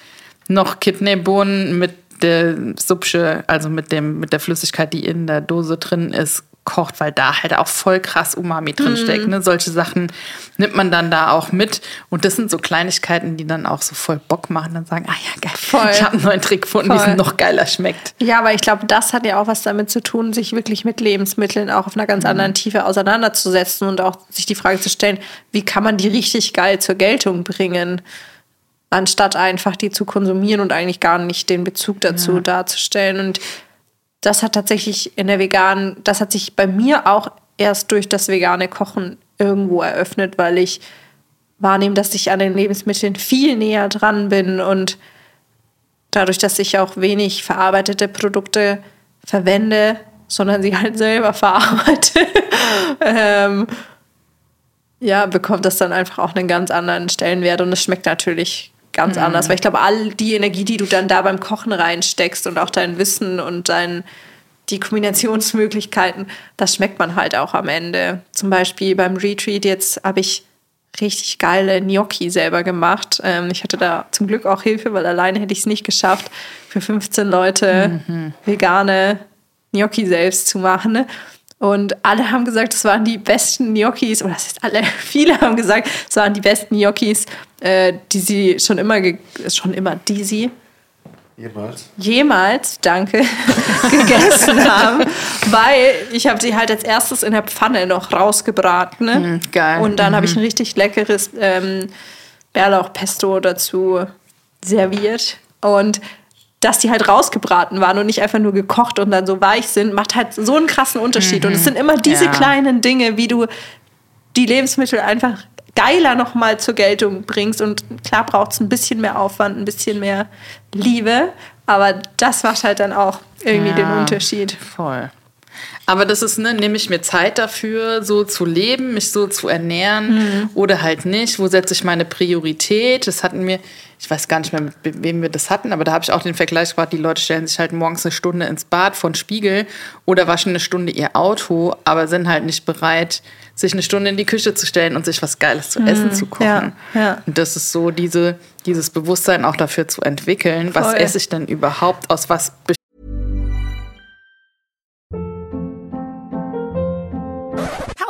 noch Kidneybohnen mit der Supsche, also mit, dem, mit der Flüssigkeit, die in der Dose drin ist, kocht, weil da halt auch voll krass Umami drin steckt. Ne? Solche Sachen nimmt man dann da auch mit. Und das sind so Kleinigkeiten, die dann auch so voll Bock machen. Dann sagen, ah ja, geil, Voll. ich habe einen neuen Trick gefunden, Voll. es noch geiler schmeckt. Ja, aber ich glaube, das hat ja auch was damit zu tun, sich wirklich mit Lebensmitteln auch auf einer ganz anderen Tiefe auseinanderzusetzen und auch sich die Frage zu stellen, wie kann man die richtig geil zur Geltung bringen, anstatt einfach die zu konsumieren und eigentlich gar nicht den Bezug dazu darzustellen. Und das hat tatsächlich in der veganen, das hat sich bei mir auch erst durch das vegane Kochen irgendwo eröffnet, weil ich wahrnehme, dass ich an den Lebensmitteln viel näher dran bin und dadurch, dass ich auch wenig verarbeitete Produkte verwende, sondern sie halt selber verarbeite, ähm, ja, bekommt das dann einfach auch einen ganz anderen Stellenwert und es schmeckt natürlich ganz anders, weil ich glaube, all die Energie, die du dann da beim Kochen reinsteckst und auch dein Wissen und dein die Kombinationsmöglichkeiten, das schmeckt man halt auch am Ende. Zum Beispiel beim Retreat jetzt habe ich richtig geile Gnocchi selber gemacht. Ähm, ich hatte da zum Glück auch Hilfe, weil alleine hätte ich es nicht geschafft, für 15 Leute vegane Gnocchi selbst zu machen. Und alle haben gesagt, es waren die besten Gnocchis, oder das heißt alle, viele haben gesagt, es waren die besten Gnocchis, äh, die sie schon immer, schon immer, die sie Jemals? jemals, danke, gegessen haben, weil ich habe sie halt als erstes in der Pfanne noch rausgebraten. Ne? geil. Und dann habe ich ein richtig leckeres ähm, Bärlauchpesto dazu serviert. Und dass die halt rausgebraten waren und nicht einfach nur gekocht und dann so weich sind, macht halt so einen krassen Unterschied. Und es sind immer diese Ja. kleinen Dinge, wie du die Lebensmittel einfach geiler nochmal zur Geltung bringst. Und klar braucht es ein bisschen mehr Aufwand, ein bisschen mehr Liebe. Aber das macht halt dann auch irgendwie den Ja. Unterschied. Voll. Aber das ist, ne, nehme ich mir Zeit dafür, so zu leben, mich so zu ernähren oder halt nicht? Wo setze ich meine Priorität? Das hatten wir, ich weiß gar nicht mehr, mit wem wir das hatten, aber da habe ich auch den Vergleich gemacht, die Leute stellen sich halt morgens eine Stunde ins Bad von Spiegel oder waschen eine Stunde ihr Auto, aber sind halt nicht bereit, sich eine Stunde in die Küche zu stellen und sich was Geiles zu essen zu kochen. ja, ja. Und das ist so diese, dieses Bewusstsein auch dafür zu entwickeln, was Voll. esse ich denn überhaupt, aus was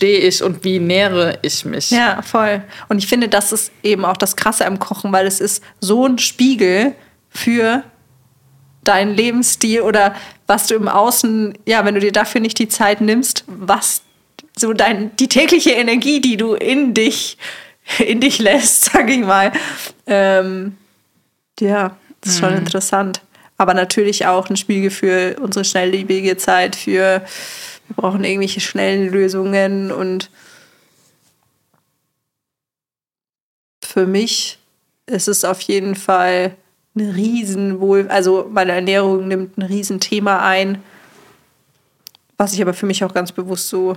stehe ich und wie nähere ich mich. Ja, voll. Und ich finde, das ist eben auch das Krasse am Kochen, weil es ist so ein Spiegel für deinen Lebensstil oder was du im Außen, ja, wenn du dir dafür nicht die Zeit nimmst, was so dein, die tägliche Energie, die du in dich, in dich lässt, sag ich mal. Ähm, ja, das ist schon interessant. Aber natürlich auch ein Spiegel für unsere schnelllebige Zeit, für wir brauchen irgendwelche schnellen Lösungen und für mich ist es auf jeden Fall ein Riesenwohl, also meine Ernährung nimmt ein Riesenthema ein, was ich aber für mich auch ganz bewusst so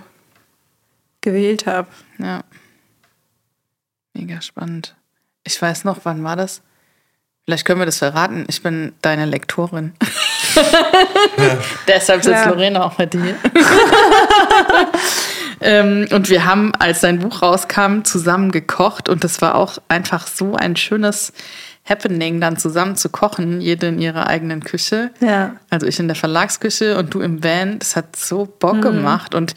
gewählt habe. Ja. Mega spannend. Ich weiß noch, wann war das? Vielleicht können wir das verraten. Ich bin deine Lektorin. Deshalb sitzt Ja. Lorena auch bei dir. ähm, und wir haben, als dein Buch rauskam, zusammen gekocht und das war auch einfach so ein schönes Happening, dann zusammen zu kochen, jede in ihrer eigenen Küche. Ja. Also ich in der Verlagsküche und du im Van. Das hat so Bock gemacht und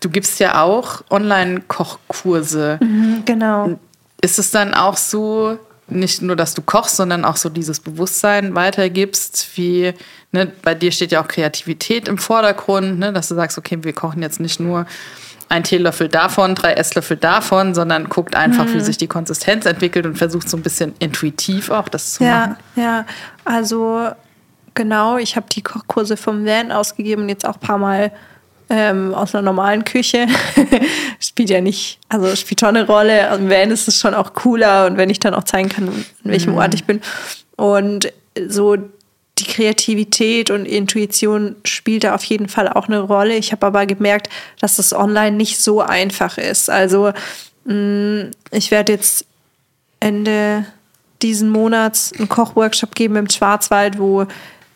du gibst ja auch Online-Kochkurse. Genau. Ist es dann auch so, nicht nur, dass du kochst, sondern auch so dieses Bewusstsein weitergibst, wie, ne, bei dir steht ja auch Kreativität im Vordergrund, ne, dass du sagst, okay, wir kochen jetzt nicht nur ein Teelöffel davon, drei Esslöffel davon, sondern guckt einfach, wie sich die Konsistenz entwickelt und versucht so ein bisschen intuitiv auch das zu machen. Ja, ja. Also genau, ich habe die Kochkurse vom Van ausgegeben und jetzt auch ein paar Mal ähm, aus einer normalen Küche. spielt ja nicht, also spielt schon eine Rolle. Im Van ist es schon auch cooler und wenn ich dann auch zeigen kann, an welchem Ort ich bin. Und so die Kreativität und Intuition spielt da auf jeden Fall auch eine Rolle. Ich habe aber gemerkt, dass das online nicht so einfach ist. Also mh, ich werde jetzt Ende diesen Monats einen Kochworkshop geben im Schwarzwald, wo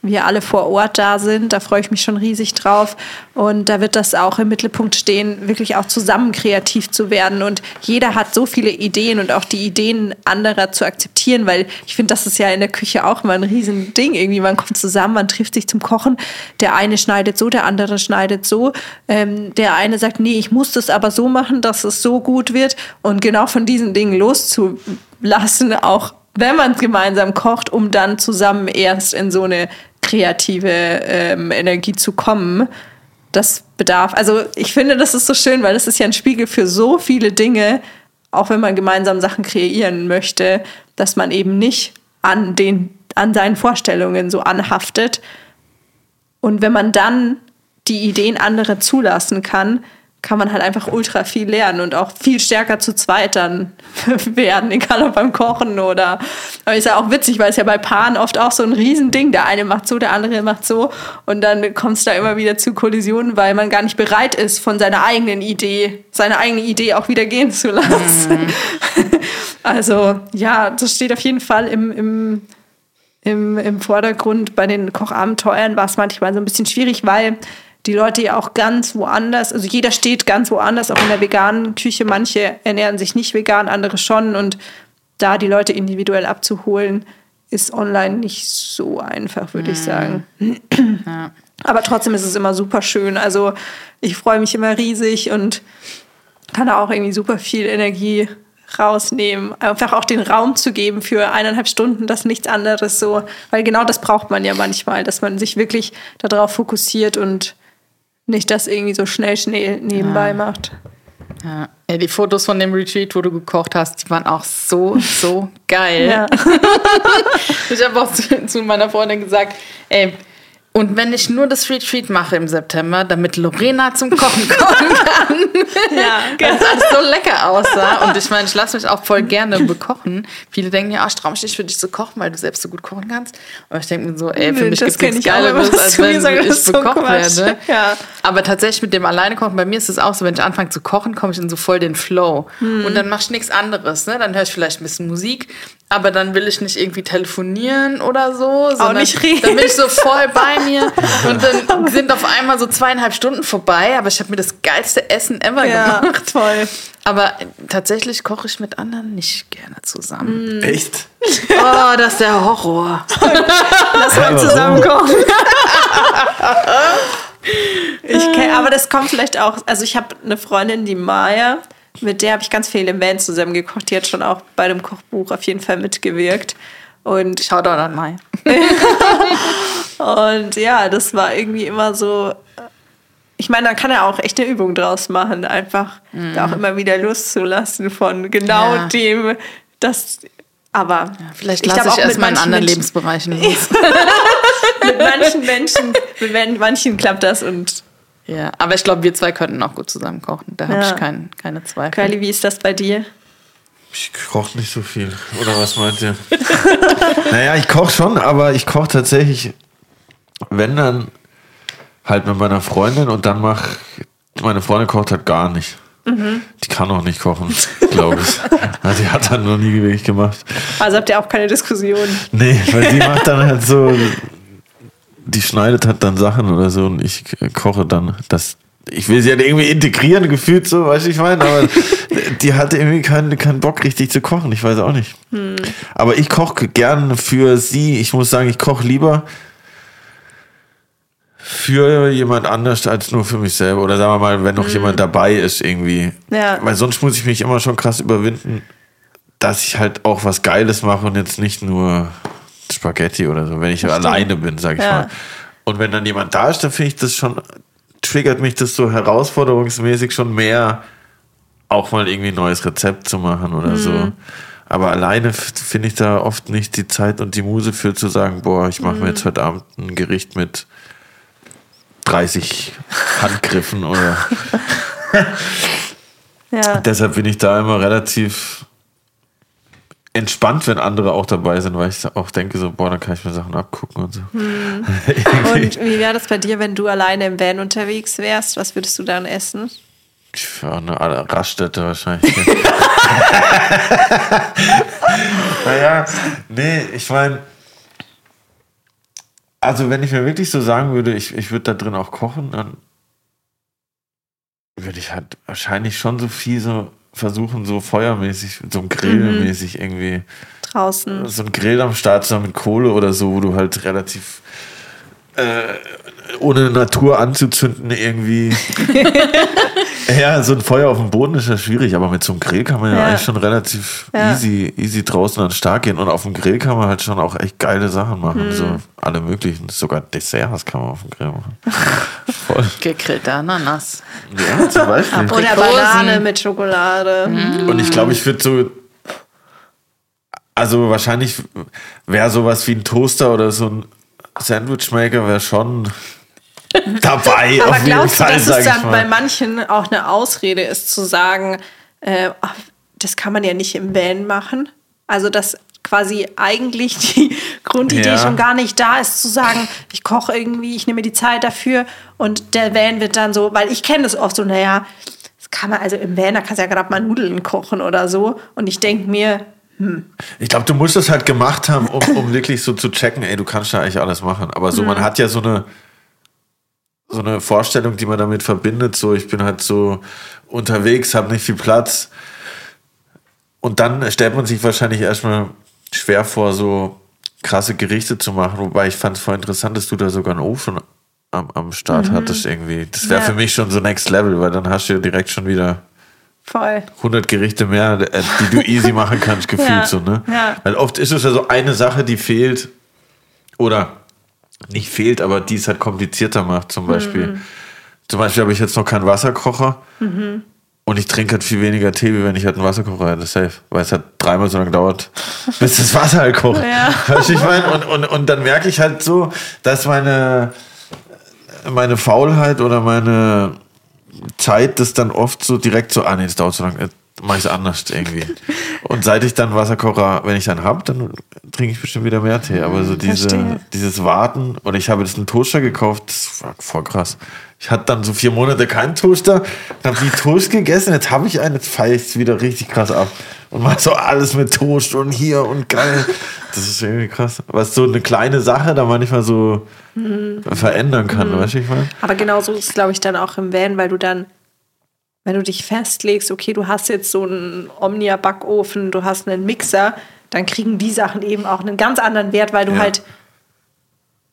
wir alle vor Ort da sind. Da freue ich mich schon riesig drauf. Und da wird das auch im Mittelpunkt stehen, wirklich auch zusammen kreativ zu werden. Und jeder hat so viele Ideen und auch die Ideen anderer zu akzeptieren, weil ich finde, das ist ja in der Küche auch immer ein Riesending. Irgendwie, man kommt zusammen, man trifft sich zum Kochen. Der eine schneidet so, der andere schneidet so. Ähm, der eine sagt, nee, ich muss das aber so machen, dass es so gut wird. Und genau von diesen Dingen loszulassen, auch wenn man gemeinsam kocht, um dann zusammen erst in so eine kreative ähm, Energie zu kommen. Das bedarf, also ich finde, das ist so schön, weil das ist ja ein Spiegel für so viele Dinge, auch wenn man gemeinsam Sachen kreieren möchte, dass man eben nicht an, den, an seinen Vorstellungen so anhaftet. Und wenn man dann die Ideen anderer zulassen kann, kann man halt einfach ultra viel lernen und auch viel stärker zu zweit dann werden, egal ob beim Kochen oder. Aber ist ja auch witzig, weil es ja bei Paaren oft auch so ein Riesending. Der eine macht so, der andere macht so. Und dann kommt es da immer wieder zu Kollisionen, weil man gar nicht bereit ist, von seiner eigenen Idee, seine eigene Idee auch wieder gehen zu lassen. also, ja, das steht auf jeden Fall im, im im, im Vordergrund. Bei den Kochabenteuern war es manchmal so ein bisschen schwierig, weil die Leute ja auch ganz woanders, also jeder steht ganz woanders, auch in der veganen Küche. Manche ernähren sich nicht vegan, andere schon. Und da die Leute individuell abzuholen, ist online nicht so einfach, würde ich sagen. Aber trotzdem ist es immer super schön. Also ich freue mich immer riesig und kann da auch irgendwie super viel Energie rausnehmen. Einfach auch den Raum zu geben für eineinhalb Stunden, das nichts anderes so. Weil genau das braucht man ja manchmal, dass man sich wirklich darauf fokussiert und nicht das irgendwie so schnell, schnell nebenbei macht. Ja. ja, die Fotos von dem Retreat, wo du gekocht hast, die waren auch so, so geil. Ja. Ich habe auch zu, zu meiner Freundin gesagt, ey, und wenn ich nur das Retreat mache im September, damit Lorena zum Kochen kommen kann, ja, weil es alles so lecker aussah. Und ich meine, ich lasse mich auch voll gerne bekochen. Viele denken ja, ach, ich traue mich nicht für dich zu kochen, weil du selbst so gut kochen kannst. Aber ich denke mir so, ey, für Nee, mich das gibt es nichts Geileres, als wenn das ich so bekocht Quatsch. werde. Ja. Aber tatsächlich mit dem alleine kochen, bei mir ist es auch so, wenn ich anfange zu kochen, komme ich in so voll den Flow. Hm. Und dann mach ich nichts anderes. Ne? Dann höre ich vielleicht ein bisschen Musik, aber dann will ich nicht irgendwie telefonieren oder so. Sondern nicht reden. Dann bin ich so voll bei mir. Und dann sind auf einmal so zweieinhalb Stunden vorbei, aber ich habe mir das geilste Essen ever Ja, gemacht. toll. Aber tatsächlich koche ich mit anderen nicht gerne zusammen. Echt? Oh, das ist der Horror. Lass mal warum? zusammen kochen. ich kenn, aber das kommt vielleicht auch, also ich habe eine Freundin, die Maya, mit der habe ich ganz viel im Van zusammen gekocht. Die hat schon auch bei dem Kochbuch auf jeden Fall mitgewirkt. Und Schau doch an Mai. Und ja, das war irgendwie immer so. Ich meine, da kann er auch echt eine Übung draus machen, einfach da auch immer wieder loszulassen von genau Ja. dem, das. Aber Vielleicht ich lasse glaub ich mit erstmal in anderen Menschen- Lebensbereichen los. mit manchen Menschen, mit man- manchen klappt das und Ja, aber ich glaube, wir zwei könnten auch gut zusammen kochen. Da habe Ja. ich kein, keine Zweifel. Kylie, wie ist das bei dir? Ich koche nicht so viel. Oder was meint ihr? naja, ich koche schon, aber ich koche tatsächlich, wenn dann halt mit meiner Freundin und dann mach meine Freundin kocht halt gar nicht. Die kann auch nicht kochen, glaube ich. Also, die hat halt noch nie wirklich gemacht. Also habt ihr auch keine Diskussion. Nee, weil die macht dann halt so die schneidet halt dann Sachen oder so und ich äh, koche dann. Das, ich will sie halt irgendwie integrieren, gefühlt so, weißt du, ich meine, aber die hatte irgendwie keinen, keinen Bock richtig zu kochen, ich weiß auch nicht. Aber ich koche gern für sie. Ich muss sagen, ich koche lieber für jemand anders als nur für mich selber. Oder sagen wir mal, wenn noch jemand dabei ist irgendwie. Ja. Weil sonst muss ich mich immer schon krass überwinden, dass ich halt auch was Geiles mache und jetzt nicht nur Spaghetti oder so, wenn ich alleine bin, sag ich Ja. mal. Und wenn dann jemand da ist, dann finde ich das schon, triggert mich das so herausforderungsmäßig schon mehr, auch mal irgendwie ein neues Rezept zu machen oder so. Aber alleine finde ich da oft nicht die Zeit und die Muse für zu sagen, boah, ich mache mir jetzt heute Abend ein Gericht mit 30 Handgriffen oder Ja. Deshalb bin ich da immer relativ entspannt, wenn andere auch dabei sind, weil ich auch denke, so, boah, dann kann ich mir Sachen abgucken und so. Und wie wäre das bei dir, wenn du alleine im Van unterwegs wärst? Was würdest du dann essen? Für eine Raststätte wahrscheinlich. naja, nee, ich meine, also wenn ich mir wirklich so sagen würde, ich, ich würde da drin auch kochen, dann würde ich halt wahrscheinlich schon so viel so versuchen, so feuermäßig, so grillmäßig irgendwie Draußen. so ein Grill am Start zu haben mit Kohle oder so, wo du halt relativ äh, ohne Natur anzuzünden irgendwie. ja, so ein Feuer auf dem Boden ist ja schwierig, aber mit so einem Grill kann man ja, Ja. eigentlich schon relativ Ja. easy, easy draußen an den Start gehen. Und auf dem Grill kann man halt schon auch echt geile Sachen machen. Mhm. So alle möglichen. Sogar Desserts kann man auf dem Grill machen. Voll. Gegrillte Ananas. Ja, zum Beispiel. Oder. Banane mit Schokolade. Und ich glaube, ich würde so. Also wahrscheinlich wäre sowas wie ein Toaster oder so ein Sandwichmaker wäre schon dabei. Aber glaubst du, dass es dann bei manchen auch eine Ausrede ist, zu sagen, äh, ach, das kann man ja nicht im Van machen? Also, dass quasi eigentlich die Grundidee Ja. schon gar nicht da ist, zu sagen, ich koche irgendwie, ich nehme mir die Zeit dafür und der Van wird dann so, weil ich kenne das oft so, naja, das kann man, also im Van, da kannst du ja gerade mal Nudeln kochen oder so. Und ich denke mir, Ich glaube, du musst das halt gemacht haben, um, um wirklich so zu checken, ey, du kannst ja eigentlich alles machen. Aber so, man hat ja so eine, so eine Vorstellung, die man damit verbindet. So, ich bin halt so unterwegs, habe nicht viel Platz. Und dann stellt man sich wahrscheinlich erstmal schwer vor, so krasse Gerichte zu machen. Wobei ich fand es voll interessant, dass du da sogar einen Ofen am, am Start hattest irgendwie. Das wäre Mhm. Ja. für mich schon so Next Level, weil dann hast du ja direkt schon wieder voll. 100 Gerichte mehr, äh, die du easy machen kannst, gefühlt Ja, so, ne? ja. Weil oft ist es ja so eine Sache, die fehlt oder nicht fehlt, aber die es halt komplizierter macht, zum Beispiel. Mhm. Zum Beispiel habe ich jetzt noch keinen Wasserkocher und ich trinke halt viel weniger Tee, wie wenn ich halt einen Wasserkocher hätte, safe. Weil es halt dreimal so lange dauert, bis das Wasser halt kocht. Ja. Weißt du, ich meine? Und, und, und dann merke ich halt so, dass meine, meine Faulheit oder meine Zeit das dann oft so direkt so, ah nee, das dauert so lange, mache ich es anders irgendwie. Und seit ich dann Wasserkocher, wenn ich dann hab, dann trinke ich bestimmt wieder mehr Tee. Aber so diese, Verstehe. dieses Warten, und ich habe jetzt einen Toaster gekauft, das war voll krass. Ich hatte dann so vier Monate keinen Toaster, dann habe ich Toast gegessen, jetzt habe ich einen, jetzt feiere ich es wieder richtig krass ab. Und mache so alles mit Toast und hier und geil. Das ist irgendwie krass. Was so eine kleine Sache da manchmal so verändern kann, weißt du, ich meine? Aber genau so ist es, glaube ich, dann auch im Van, weil du dann, wenn du dich festlegst, okay, du hast jetzt so einen Omnia-Backofen, du hast einen Mixer, dann kriegen die Sachen eben auch einen ganz anderen Wert, weil du Ja. halt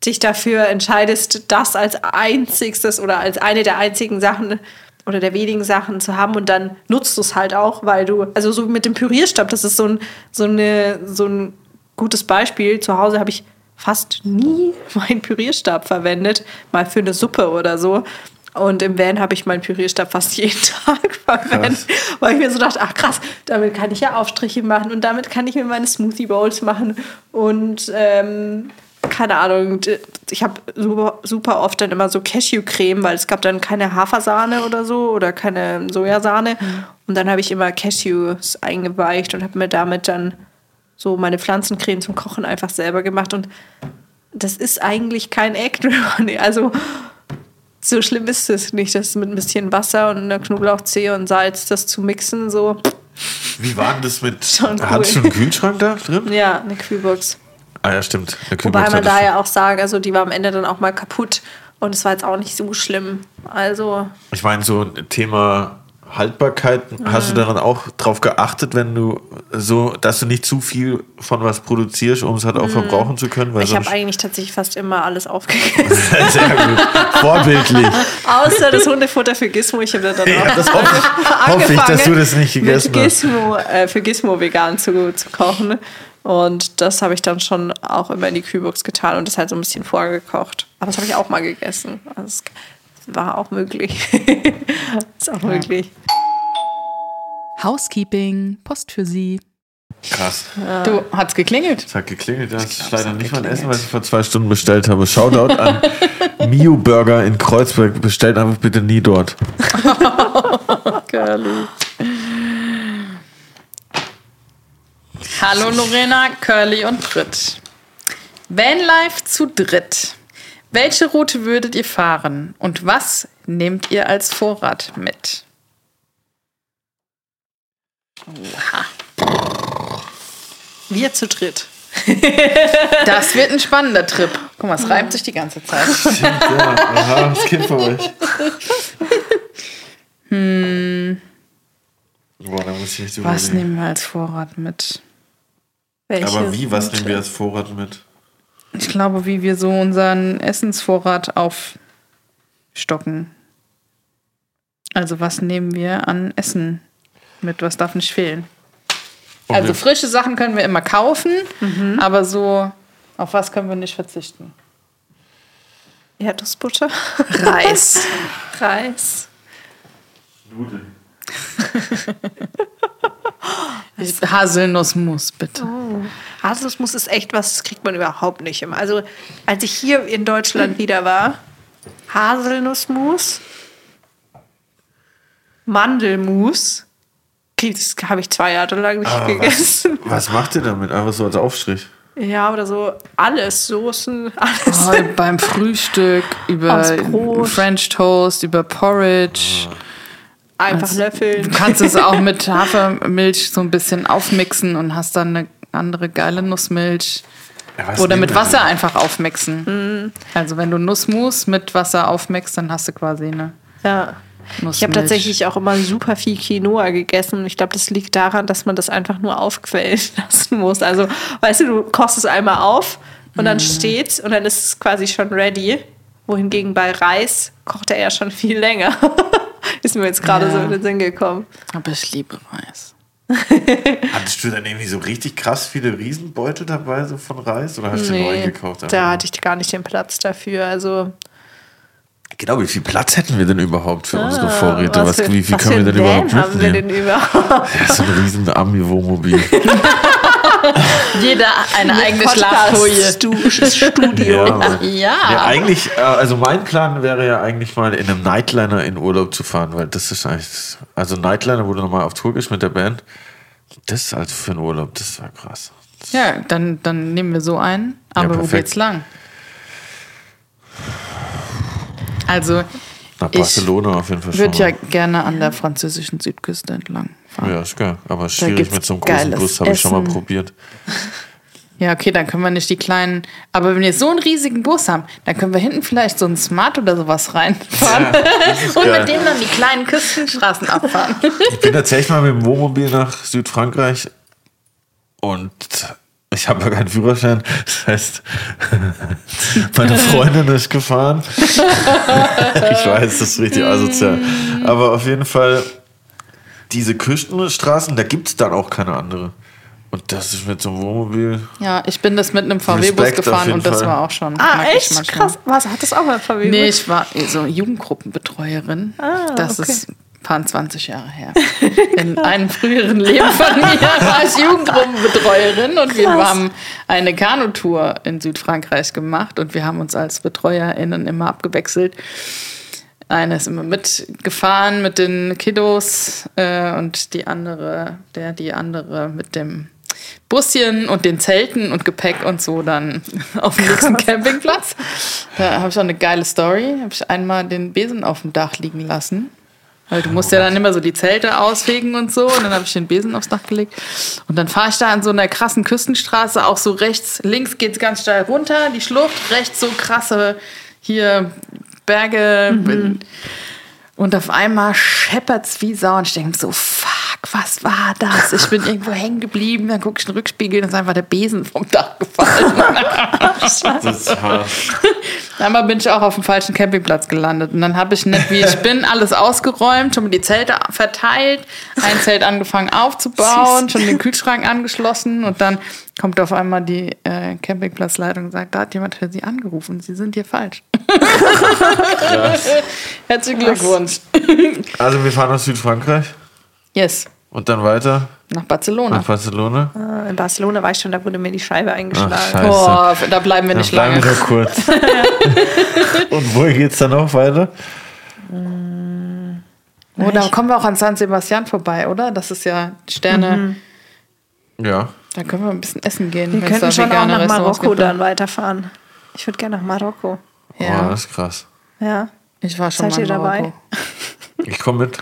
dich dafür entscheidest, das als einzigstes oder als eine der einzigen Sachen oder der wenigen Sachen zu haben und dann nutzt du es halt auch, weil du, also so mit dem Pürierstab, das ist so ein, so eine, so ein gutes Beispiel. Zu Hause habe ich fast nie meinen Pürierstab verwendet, mal für eine Suppe oder so. Und im Van habe ich meinen Pürierstab fast jeden Tag verwendet, weil ich mir so dachte, ach krass, damit kann ich ja Aufstriche machen und damit kann ich mir meine Smoothie Bowls machen und ähm, keine Ahnung, ich habe super, super oft dann immer so Cashewcreme, weil es gab dann keine Hafersahne oder so oder keine Sojasahne. Und dann habe ich immer Cashews eingeweicht und habe mir damit dann so meine Pflanzencreme zum Kochen einfach selber gemacht. Und das ist eigentlich kein Act. Also so schlimm ist es nicht, das mit ein bisschen Wasser und einer Knoblauchzehe und Salz das zu mixen. So, Wie war denn das mit. Schon cool. Hattest du einen Kühlschrank da drin? ja, eine Kühlbox. Ah ja, stimmt. Eine Wobei man da ja auch sagen, also die war am Ende dann auch mal kaputt und es war jetzt auch nicht so schlimm. Also Ich meine, so ein Thema Haltbarkeit, hast du Mhm. daran auch drauf geachtet, wenn du so, dass du nicht zu viel von was produzierst, um es halt auch verbrauchen zu können? Weil Mhm. ich habe eigentlich tatsächlich fast immer alles aufgegessen. Sehr gut. Vorbildlich. Außer das Hundefutter für Gizmo. Ich habe dann Ja, auch das hoffe ich, hoffe ich, dass du das nicht gegessen mit hast. Gizmo, äh, für Gizmo vegan zu, zu kochen. Und das habe ich dann schon auch immer in die Kühlbox getan und das halt so ein bisschen vorgekocht. Aber das habe ich auch mal gegessen. Also war auch möglich. ist auch möglich. Housekeeping, Post für Sie. Krass. Du, hat's geklingelt? Es hat geklingelt. Das ist glaub, es leider nicht mein geklingelt. Essen, was ich vor zwei Stunden bestellt habe. Shoutout an Mio Burger in Kreuzberg. Bestellt einfach bitte nie dort. Curly. Hallo Lorena, Curly und Britt. Vanlife zu dritt. Welche Route würdet ihr fahren und was nehmt ihr als Vorrat mit? Wir zu dritt. Das wird ein spannender Trip. Guck mal, es reimt sich die ganze Zeit. Ja, aha, das Kind von euch. Boah, da muss ich nicht Was nehmen wir als Vorrat mit? Welche Aber wie, was Route? nehmen wir als Vorrat mit? Ich glaube, wie wir so unseren Essensvorrat aufstocken. Also was nehmen wir an Essen mit? Was darf nicht fehlen? Und Also frische Sachen können wir immer kaufen, aber so auf was können wir nicht verzichten? Erdnussbutter. Reis. Reis. Nudeln. Haselnussmus, bitte. Haselnuss ist echt was, das kriegt man überhaupt nicht immer. Also, als ich hier in Deutschland wieder war, Haselnussmus, Mandelmus, das habe ich zwei Jahre lang nicht Aber gegessen. Was macht ihr damit? Einfach so als Aufstrich. Ja, oder so alles, Soßen, alles. Oh, beim Frühstück, über. French Toast, über Porridge. Einfach Du löffeln. kannst es auch mit Hafermilch so ein bisschen aufmixen und hast dann eine andere geile Nussmilch. Ja, was Oder mit Wasser denn? einfach aufmixen. Also wenn du Nussmus mit Wasser aufmixst, dann hast du quasi eine Ja. Nussmilch. Ich habe tatsächlich auch immer super viel Quinoa gegessen. Ich glaube, das liegt daran, dass man das einfach nur aufquellen lassen muss. Also, weißt du, du kochst es einmal auf und dann steht's und dann ist es quasi schon ready. Wohingegen bei Reis kocht er ja schon viel länger. ist mir jetzt gerade Ja. so in den Sinn gekommen. Aber ich liebe Reis. Hattest du dann irgendwie so richtig krass viele Riesenbeutel dabei, so von Reis? Oder hast du neu gekauft? da hatte ich gar nicht den Platz dafür. Also, Genau, wie viel Platz hätten wir denn überhaupt für unsere Vorräte? Was, Ah, für- wie viel was können wir denn überhaupt haben wir mitnehmen? denn überhaupt? Ja, so ein riesen Ami-Wohnmobil. Jeder eine eigene Schlaffolie. Studio. Ja. Ja. Ja, eigentlich, äh, also mein Plan wäre ja eigentlich mal in einem Nightliner in Urlaub zu fahren, weil das ist eigentlich, also Nightliner, wo du nochmal auf Tour gehst mit der Band, das ist also für einen Urlaub, das war krass. Ja, dann, dann nehmen wir so einen. Aber wo perfekt. geht's lang? Also, Nach Ich Barcelona auf jeden Fall ich schon. würde ja gerne an der französischen Südküste entlang fahren. Ja, ist geil. Aber schwierig mit so einem großen Bus, habe ich schon mal probiert. Ja, okay, dann können wir nicht die kleinen. Aber wenn wir so einen riesigen Bus haben, dann können wir hinten vielleicht so einen Smart oder sowas reinfahren. Und geil. mit dem dann die kleinen Küstenstraßen abfahren. Ich bin tatsächlich mal mit dem Wohnmobil nach Südfrankreich und ich habe ja keinen Führerschein. Das heißt, meine Freundin ist gefahren. Ich weiß, das ist richtig asozial. Aber auf jeden Fall, diese Küstenstraßen, da gibt es dann auch keine andere. Und das ist mit so einem Wohnmobil. Ja, ich bin das mit einem VW-Bus gefahren und das Fall. war auch schon. Ah, echt? manchmal. Krass. Was, hat das auch mal verwirrt? Nee, ich war so Jugendgruppenbetreuerin. Ah, das okay. ist paar 20 Jahre her. In einem früheren Leben von mir war ich Jugendgruppenbetreuerin und wir Krass. haben eine Kanutour in Südfrankreich gemacht und wir haben uns als BetreuerInnen immer abgewechselt. Eine ist immer mitgefahren mit den Kiddos äh, und die andere, der die andere mit dem Buschen und den Zelten und Gepäck und so dann auf dem nächsten Campingplatz. Da habe ich auch eine geile Story. Habe ich einmal den Besen auf dem Dach liegen lassen. Weil du musst ja dann immer so die Zelte ausfegen und so. Und dann habe ich den Besen aufs Dach gelegt. Und dann fahre ich da an so einer krassen Küstenstraße, auch so rechts, links geht es ganz steil runter, die Schlucht, rechts so krasse hier Berge. Und auf einmal scheppert's wie Sau. Und ich denke so, fuck, was war das? Ich bin irgendwo hängen geblieben. Dann gucke ich in den Rückspiegel und ist einfach der Besen vom Dach gefallen. Das ist. Einmal bin ich auch auf dem falschen Campingplatz gelandet. Und dann habe ich nicht, wie ich bin, alles ausgeräumt, schon die Zelte verteilt, ein Zelt angefangen aufzubauen, schon den Kühlschrank angeschlossen. Und dann kommt auf einmal die äh, Campingplatzleitung und sagt, da hat jemand für Sie angerufen. Sie sind hier falsch. Herzlichen Glückwunsch. Also wir fahren nach Südfrankreich Yes, und dann weiter nach Barcelona. nach Barcelona. Äh, In Barcelona war ich schon, da wurde mir die Scheibe eingeschlagen. Ach, scheiße. Boah, da bleiben wir Dann nicht bleiben lange. wir nur kurz. und wo geht's dann noch weiter? Oh, da kommen wir auch an San Sebastian vorbei, oder? Das ist ja Sterne. Ja. Da können wir ein bisschen essen gehen. Wir könnten schon auch nach Marokko gibt. dann weiterfahren. Ich würde gerne nach Marokko. Oh, Ja, das ist krass. Ja. ich war schon Seid mal in ihr dabei? Marokko. Ich komme mit.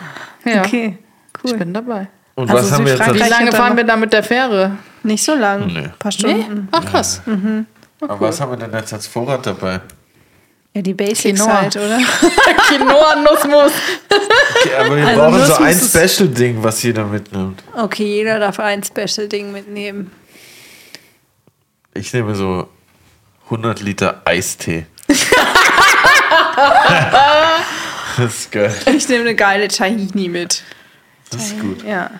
Ja, Okay, ich cool. bin dabei. Und Also was haben wir jetzt Wie lange fahren wir da mit der Fähre? Nicht so lang. Nee. Ein paar Stunden. Ach krass. aber was haben wir denn jetzt als Vorrat dabei? Ja, die Basics Quinoa. halt, oder? Quinoa, Nussmus. Okay, aber wir Also brauchen das so ein Special-Ding, was jeder mitnimmt. Okay, jeder darf ein Special-Ding mitnehmen. Ich nehme so 100 Liter Eistee. das ist geil. Ich nehme eine geile Tahini mit. Das ist gut. Ja.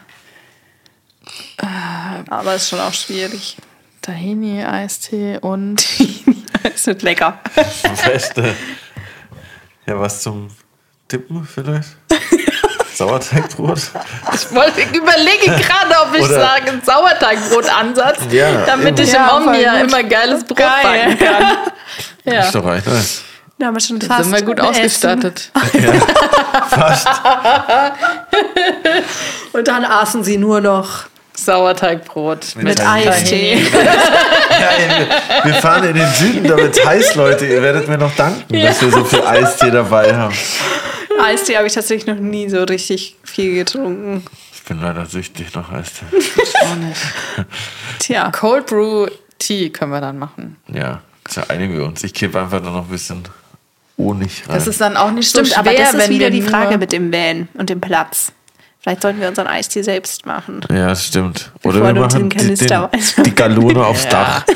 Aber ist schon auch schwierig. Tahini, Eistee und Es wird lecker. Beste. Ja, was zum Tippen vielleicht? Sauerteigbrot? ich wollte überlege gerade, ob ich Oder- sage einen Sauerteigbrotansatz, Ja, damit ich Ja, im Omnia immer geiles Brot Geil. backen kann. Ja, Ist doch recht nice. Da haben wir schon fast sind wir gut ausgestattet. Fast. Und dann aßen sie nur noch Sauerteigbrot Mit mit. Eistee. Ja, ey, wir, fahren in den Süden, damit es heiß, Leute. Ihr werdet mir noch danken, dass wir so viel Eistee dabei haben. Eistee habe ich tatsächlich noch nie so richtig viel getrunken. Ich bin leider süchtig nach Eistee. Auch nicht. Tja. Cold Brew Tea können wir dann machen. Ja, da einigen wir uns. Ich kippe einfach da noch ein bisschen Honig rein. Das ist dann auch nicht Stimmt, so schwer, aber das ist wenn wieder wir die nur- Frage mit dem Van und dem Platz. Vielleicht sollten wir unseren Eistee selbst machen. ja, das stimmt. Bevor Oder wir du uns machen den die, den, die Galone aufs Dach.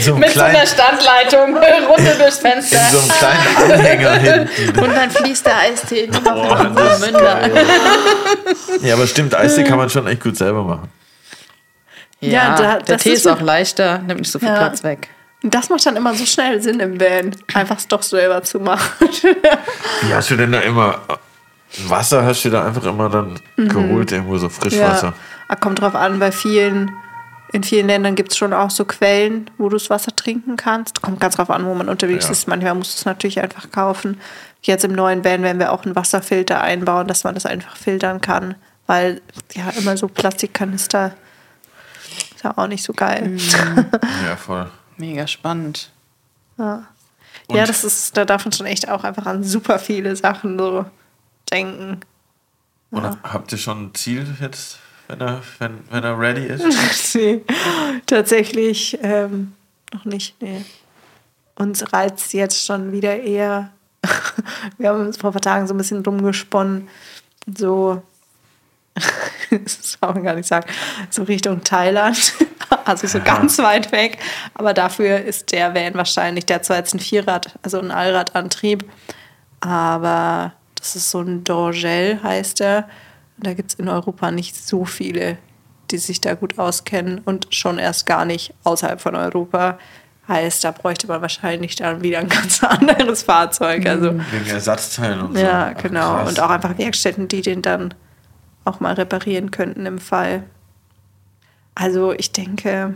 So einem mit so einer kleinen, Standleitung runter durchs Fenster. in so einem kleinen Anhänger hinten. Und dann fließt der Eistee in ist Münder. Ja, aber stimmt, Eistee kann man schon echt gut selber machen. Ja, Ja, da- der das Tee ist ist auch leichter, nimmt nicht so viel Ja. Platz weg. Und das macht dann immer so schnell Sinn im Van, einfach es doch selber zu machen. Wie hast du denn da immer Wasser hast du da einfach immer dann geholt, irgendwo so Frischwasser? Ja, kommt drauf an, bei vielen, in vielen Ländern gibt es schon auch so Quellen, wo du das Wasser trinken kannst. Kommt ganz drauf an, wo man unterwegs Ja. ist. Manchmal musst du es natürlich einfach kaufen. Jetzt im neuen Van werden wir auch einen Wasserfilter einbauen, dass man das einfach filtern kann. Weil ja immer so Plastikkanister ist ja auch nicht so geil. Ja, voll. Mega spannend. Ja. ja, das ist, da darf man schon echt auch einfach an super viele Sachen so denken. Und habt ihr schon ein Ziel jetzt, wenn er, wenn, wenn er ready ist? nee, tatsächlich ähm, noch nicht. Nee. Uns reizt jetzt schon wieder eher. Wir haben uns vor ein paar Tagen so ein bisschen rumgesponnen, so, das kann man gar nicht sagen, so Richtung Thailand. Also so ganz weit weg. Aber dafür ist der Van wahrscheinlich, der hat zwar jetzt ein Vierrad, also ein Allradantrieb, aber das ist so ein Dorgel, heißt er. Da gibt es in Europa nicht so viele, die sich da gut auskennen und schon erst gar nicht außerhalb von Europa. Heißt, da bräuchte man wahrscheinlich dann wieder ein ganz anderes Fahrzeug. Also, Wegen Ersatzteilen und so. ja, Ach, genau. krass. Und auch einfach Werkstätten, die den dann auch mal reparieren könnten im Fall. Also ich denke,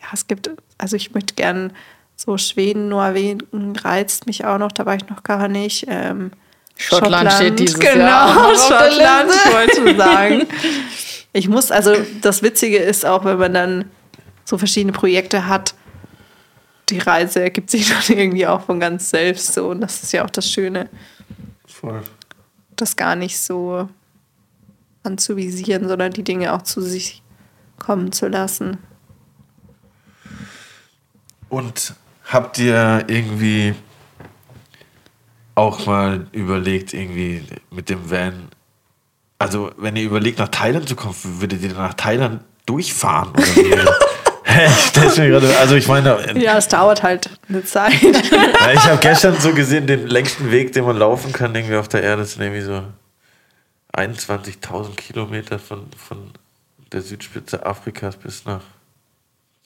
ja, es gibt, also ich möchte gern so Schweden, Norwegen reizt mich auch noch, da war ich noch gar nicht. Ähm, Schottland steht dieses genau, Jahr der Schottland, ich wollte sagen. Ich muss, also das Witzige ist auch, wenn man dann so verschiedene Projekte hat, die Reise ergibt sich dann irgendwie auch von ganz selbst so und das ist ja auch das Schöne. Voll. das gar nicht so anzuvisieren, sondern die Dinge auch zu sich kommen zu lassen. Und habt ihr irgendwie auch mal überlegt, irgendwie mit dem Van, also wenn ihr überlegt, nach Thailand zu kommen, würdet ihr nach Thailand durchfahren? Ich gerade, also ich meine, Ja, es dauert halt eine Zeit. Ja, ich habe gestern so gesehen, den längsten Weg, den man laufen kann, irgendwie auf der Erde, sind irgendwie so 21.000 Kilometer von, von der Südspitze Afrikas bis nach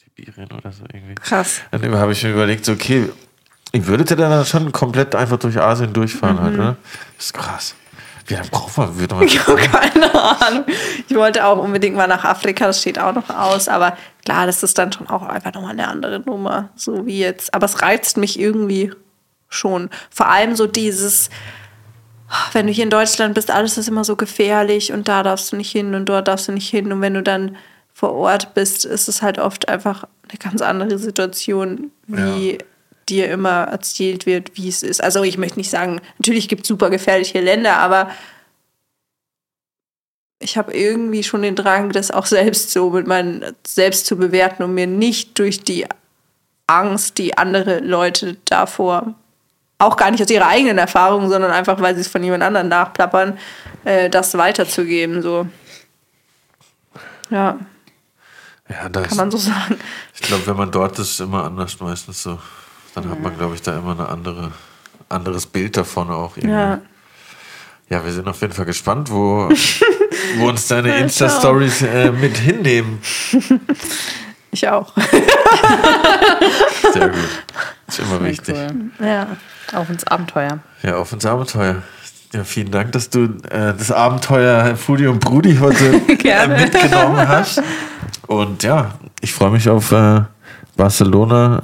Sibirien oder so irgendwie. Krass. Dann habe ich mir überlegt, so, okay, ich würde dann schon komplett einfach durch Asien durchfahren halt, oder? Das ist krass. Wie lange braucht man? Würde man Ich habe keine Ahnung. Ich wollte auch unbedingt mal nach Afrika, das steht auch noch aus. Aber klar, das ist dann schon auch einfach nochmal eine andere Nummer. So wie jetzt. Aber es reizt mich irgendwie schon. Vor allem so dieses, wenn du hier in Deutschland bist, alles ist immer so gefährlich und da darfst du nicht hin und dort darfst du nicht hin. Und wenn du dann vor Ort bist, ist es halt oft einfach eine ganz andere Situation, wie Ja. Dir immer erzählt wird, wie es ist. Also ich möchte nicht sagen, natürlich gibt es super gefährliche Länder, aber ich habe irgendwie schon den Drang, das auch selbst so mit meinen selbst zu bewerten und mir nicht durch die Angst, die andere Leute davor auch gar nicht aus ihrer eigenen Erfahrung, sondern einfach, weil sie es von jemand anderem nachplappern, äh, das weiterzugeben. So. Ja, Ja, das, kann man so sagen. ich glaube, wenn man dort ist, ist immer anders meistens so. Dann hat man, glaube ich, da immer ein andere, anderes Bild davon auch. Irgendwie. Ja. Ja, wir sind auf jeden Fall gespannt, wo, wo uns deine Insta-Stories äh, mit hinnehmen. Ich auch. Sehr gut. Ist immer wichtig. Cool. Ja. Auf ins Abenteuer. Ja, auf ins Abenteuer. Ja, vielen Dank, dass du äh, das Abenteuer Fudi und Brudi heute äh, Gerne. mitgenommen hast. Und ja, ich freue mich auf äh, Barcelona.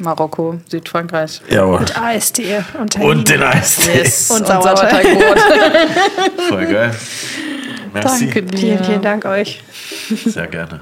Marokko, Südfrankreich. Jawohl. Eistee und, Und den Eistee. Yes. Und Und Sauerteig. Sauerteigbrot. Voll geil. Merci. Danke dir. Vielen, vielen Dank euch. Sehr gerne.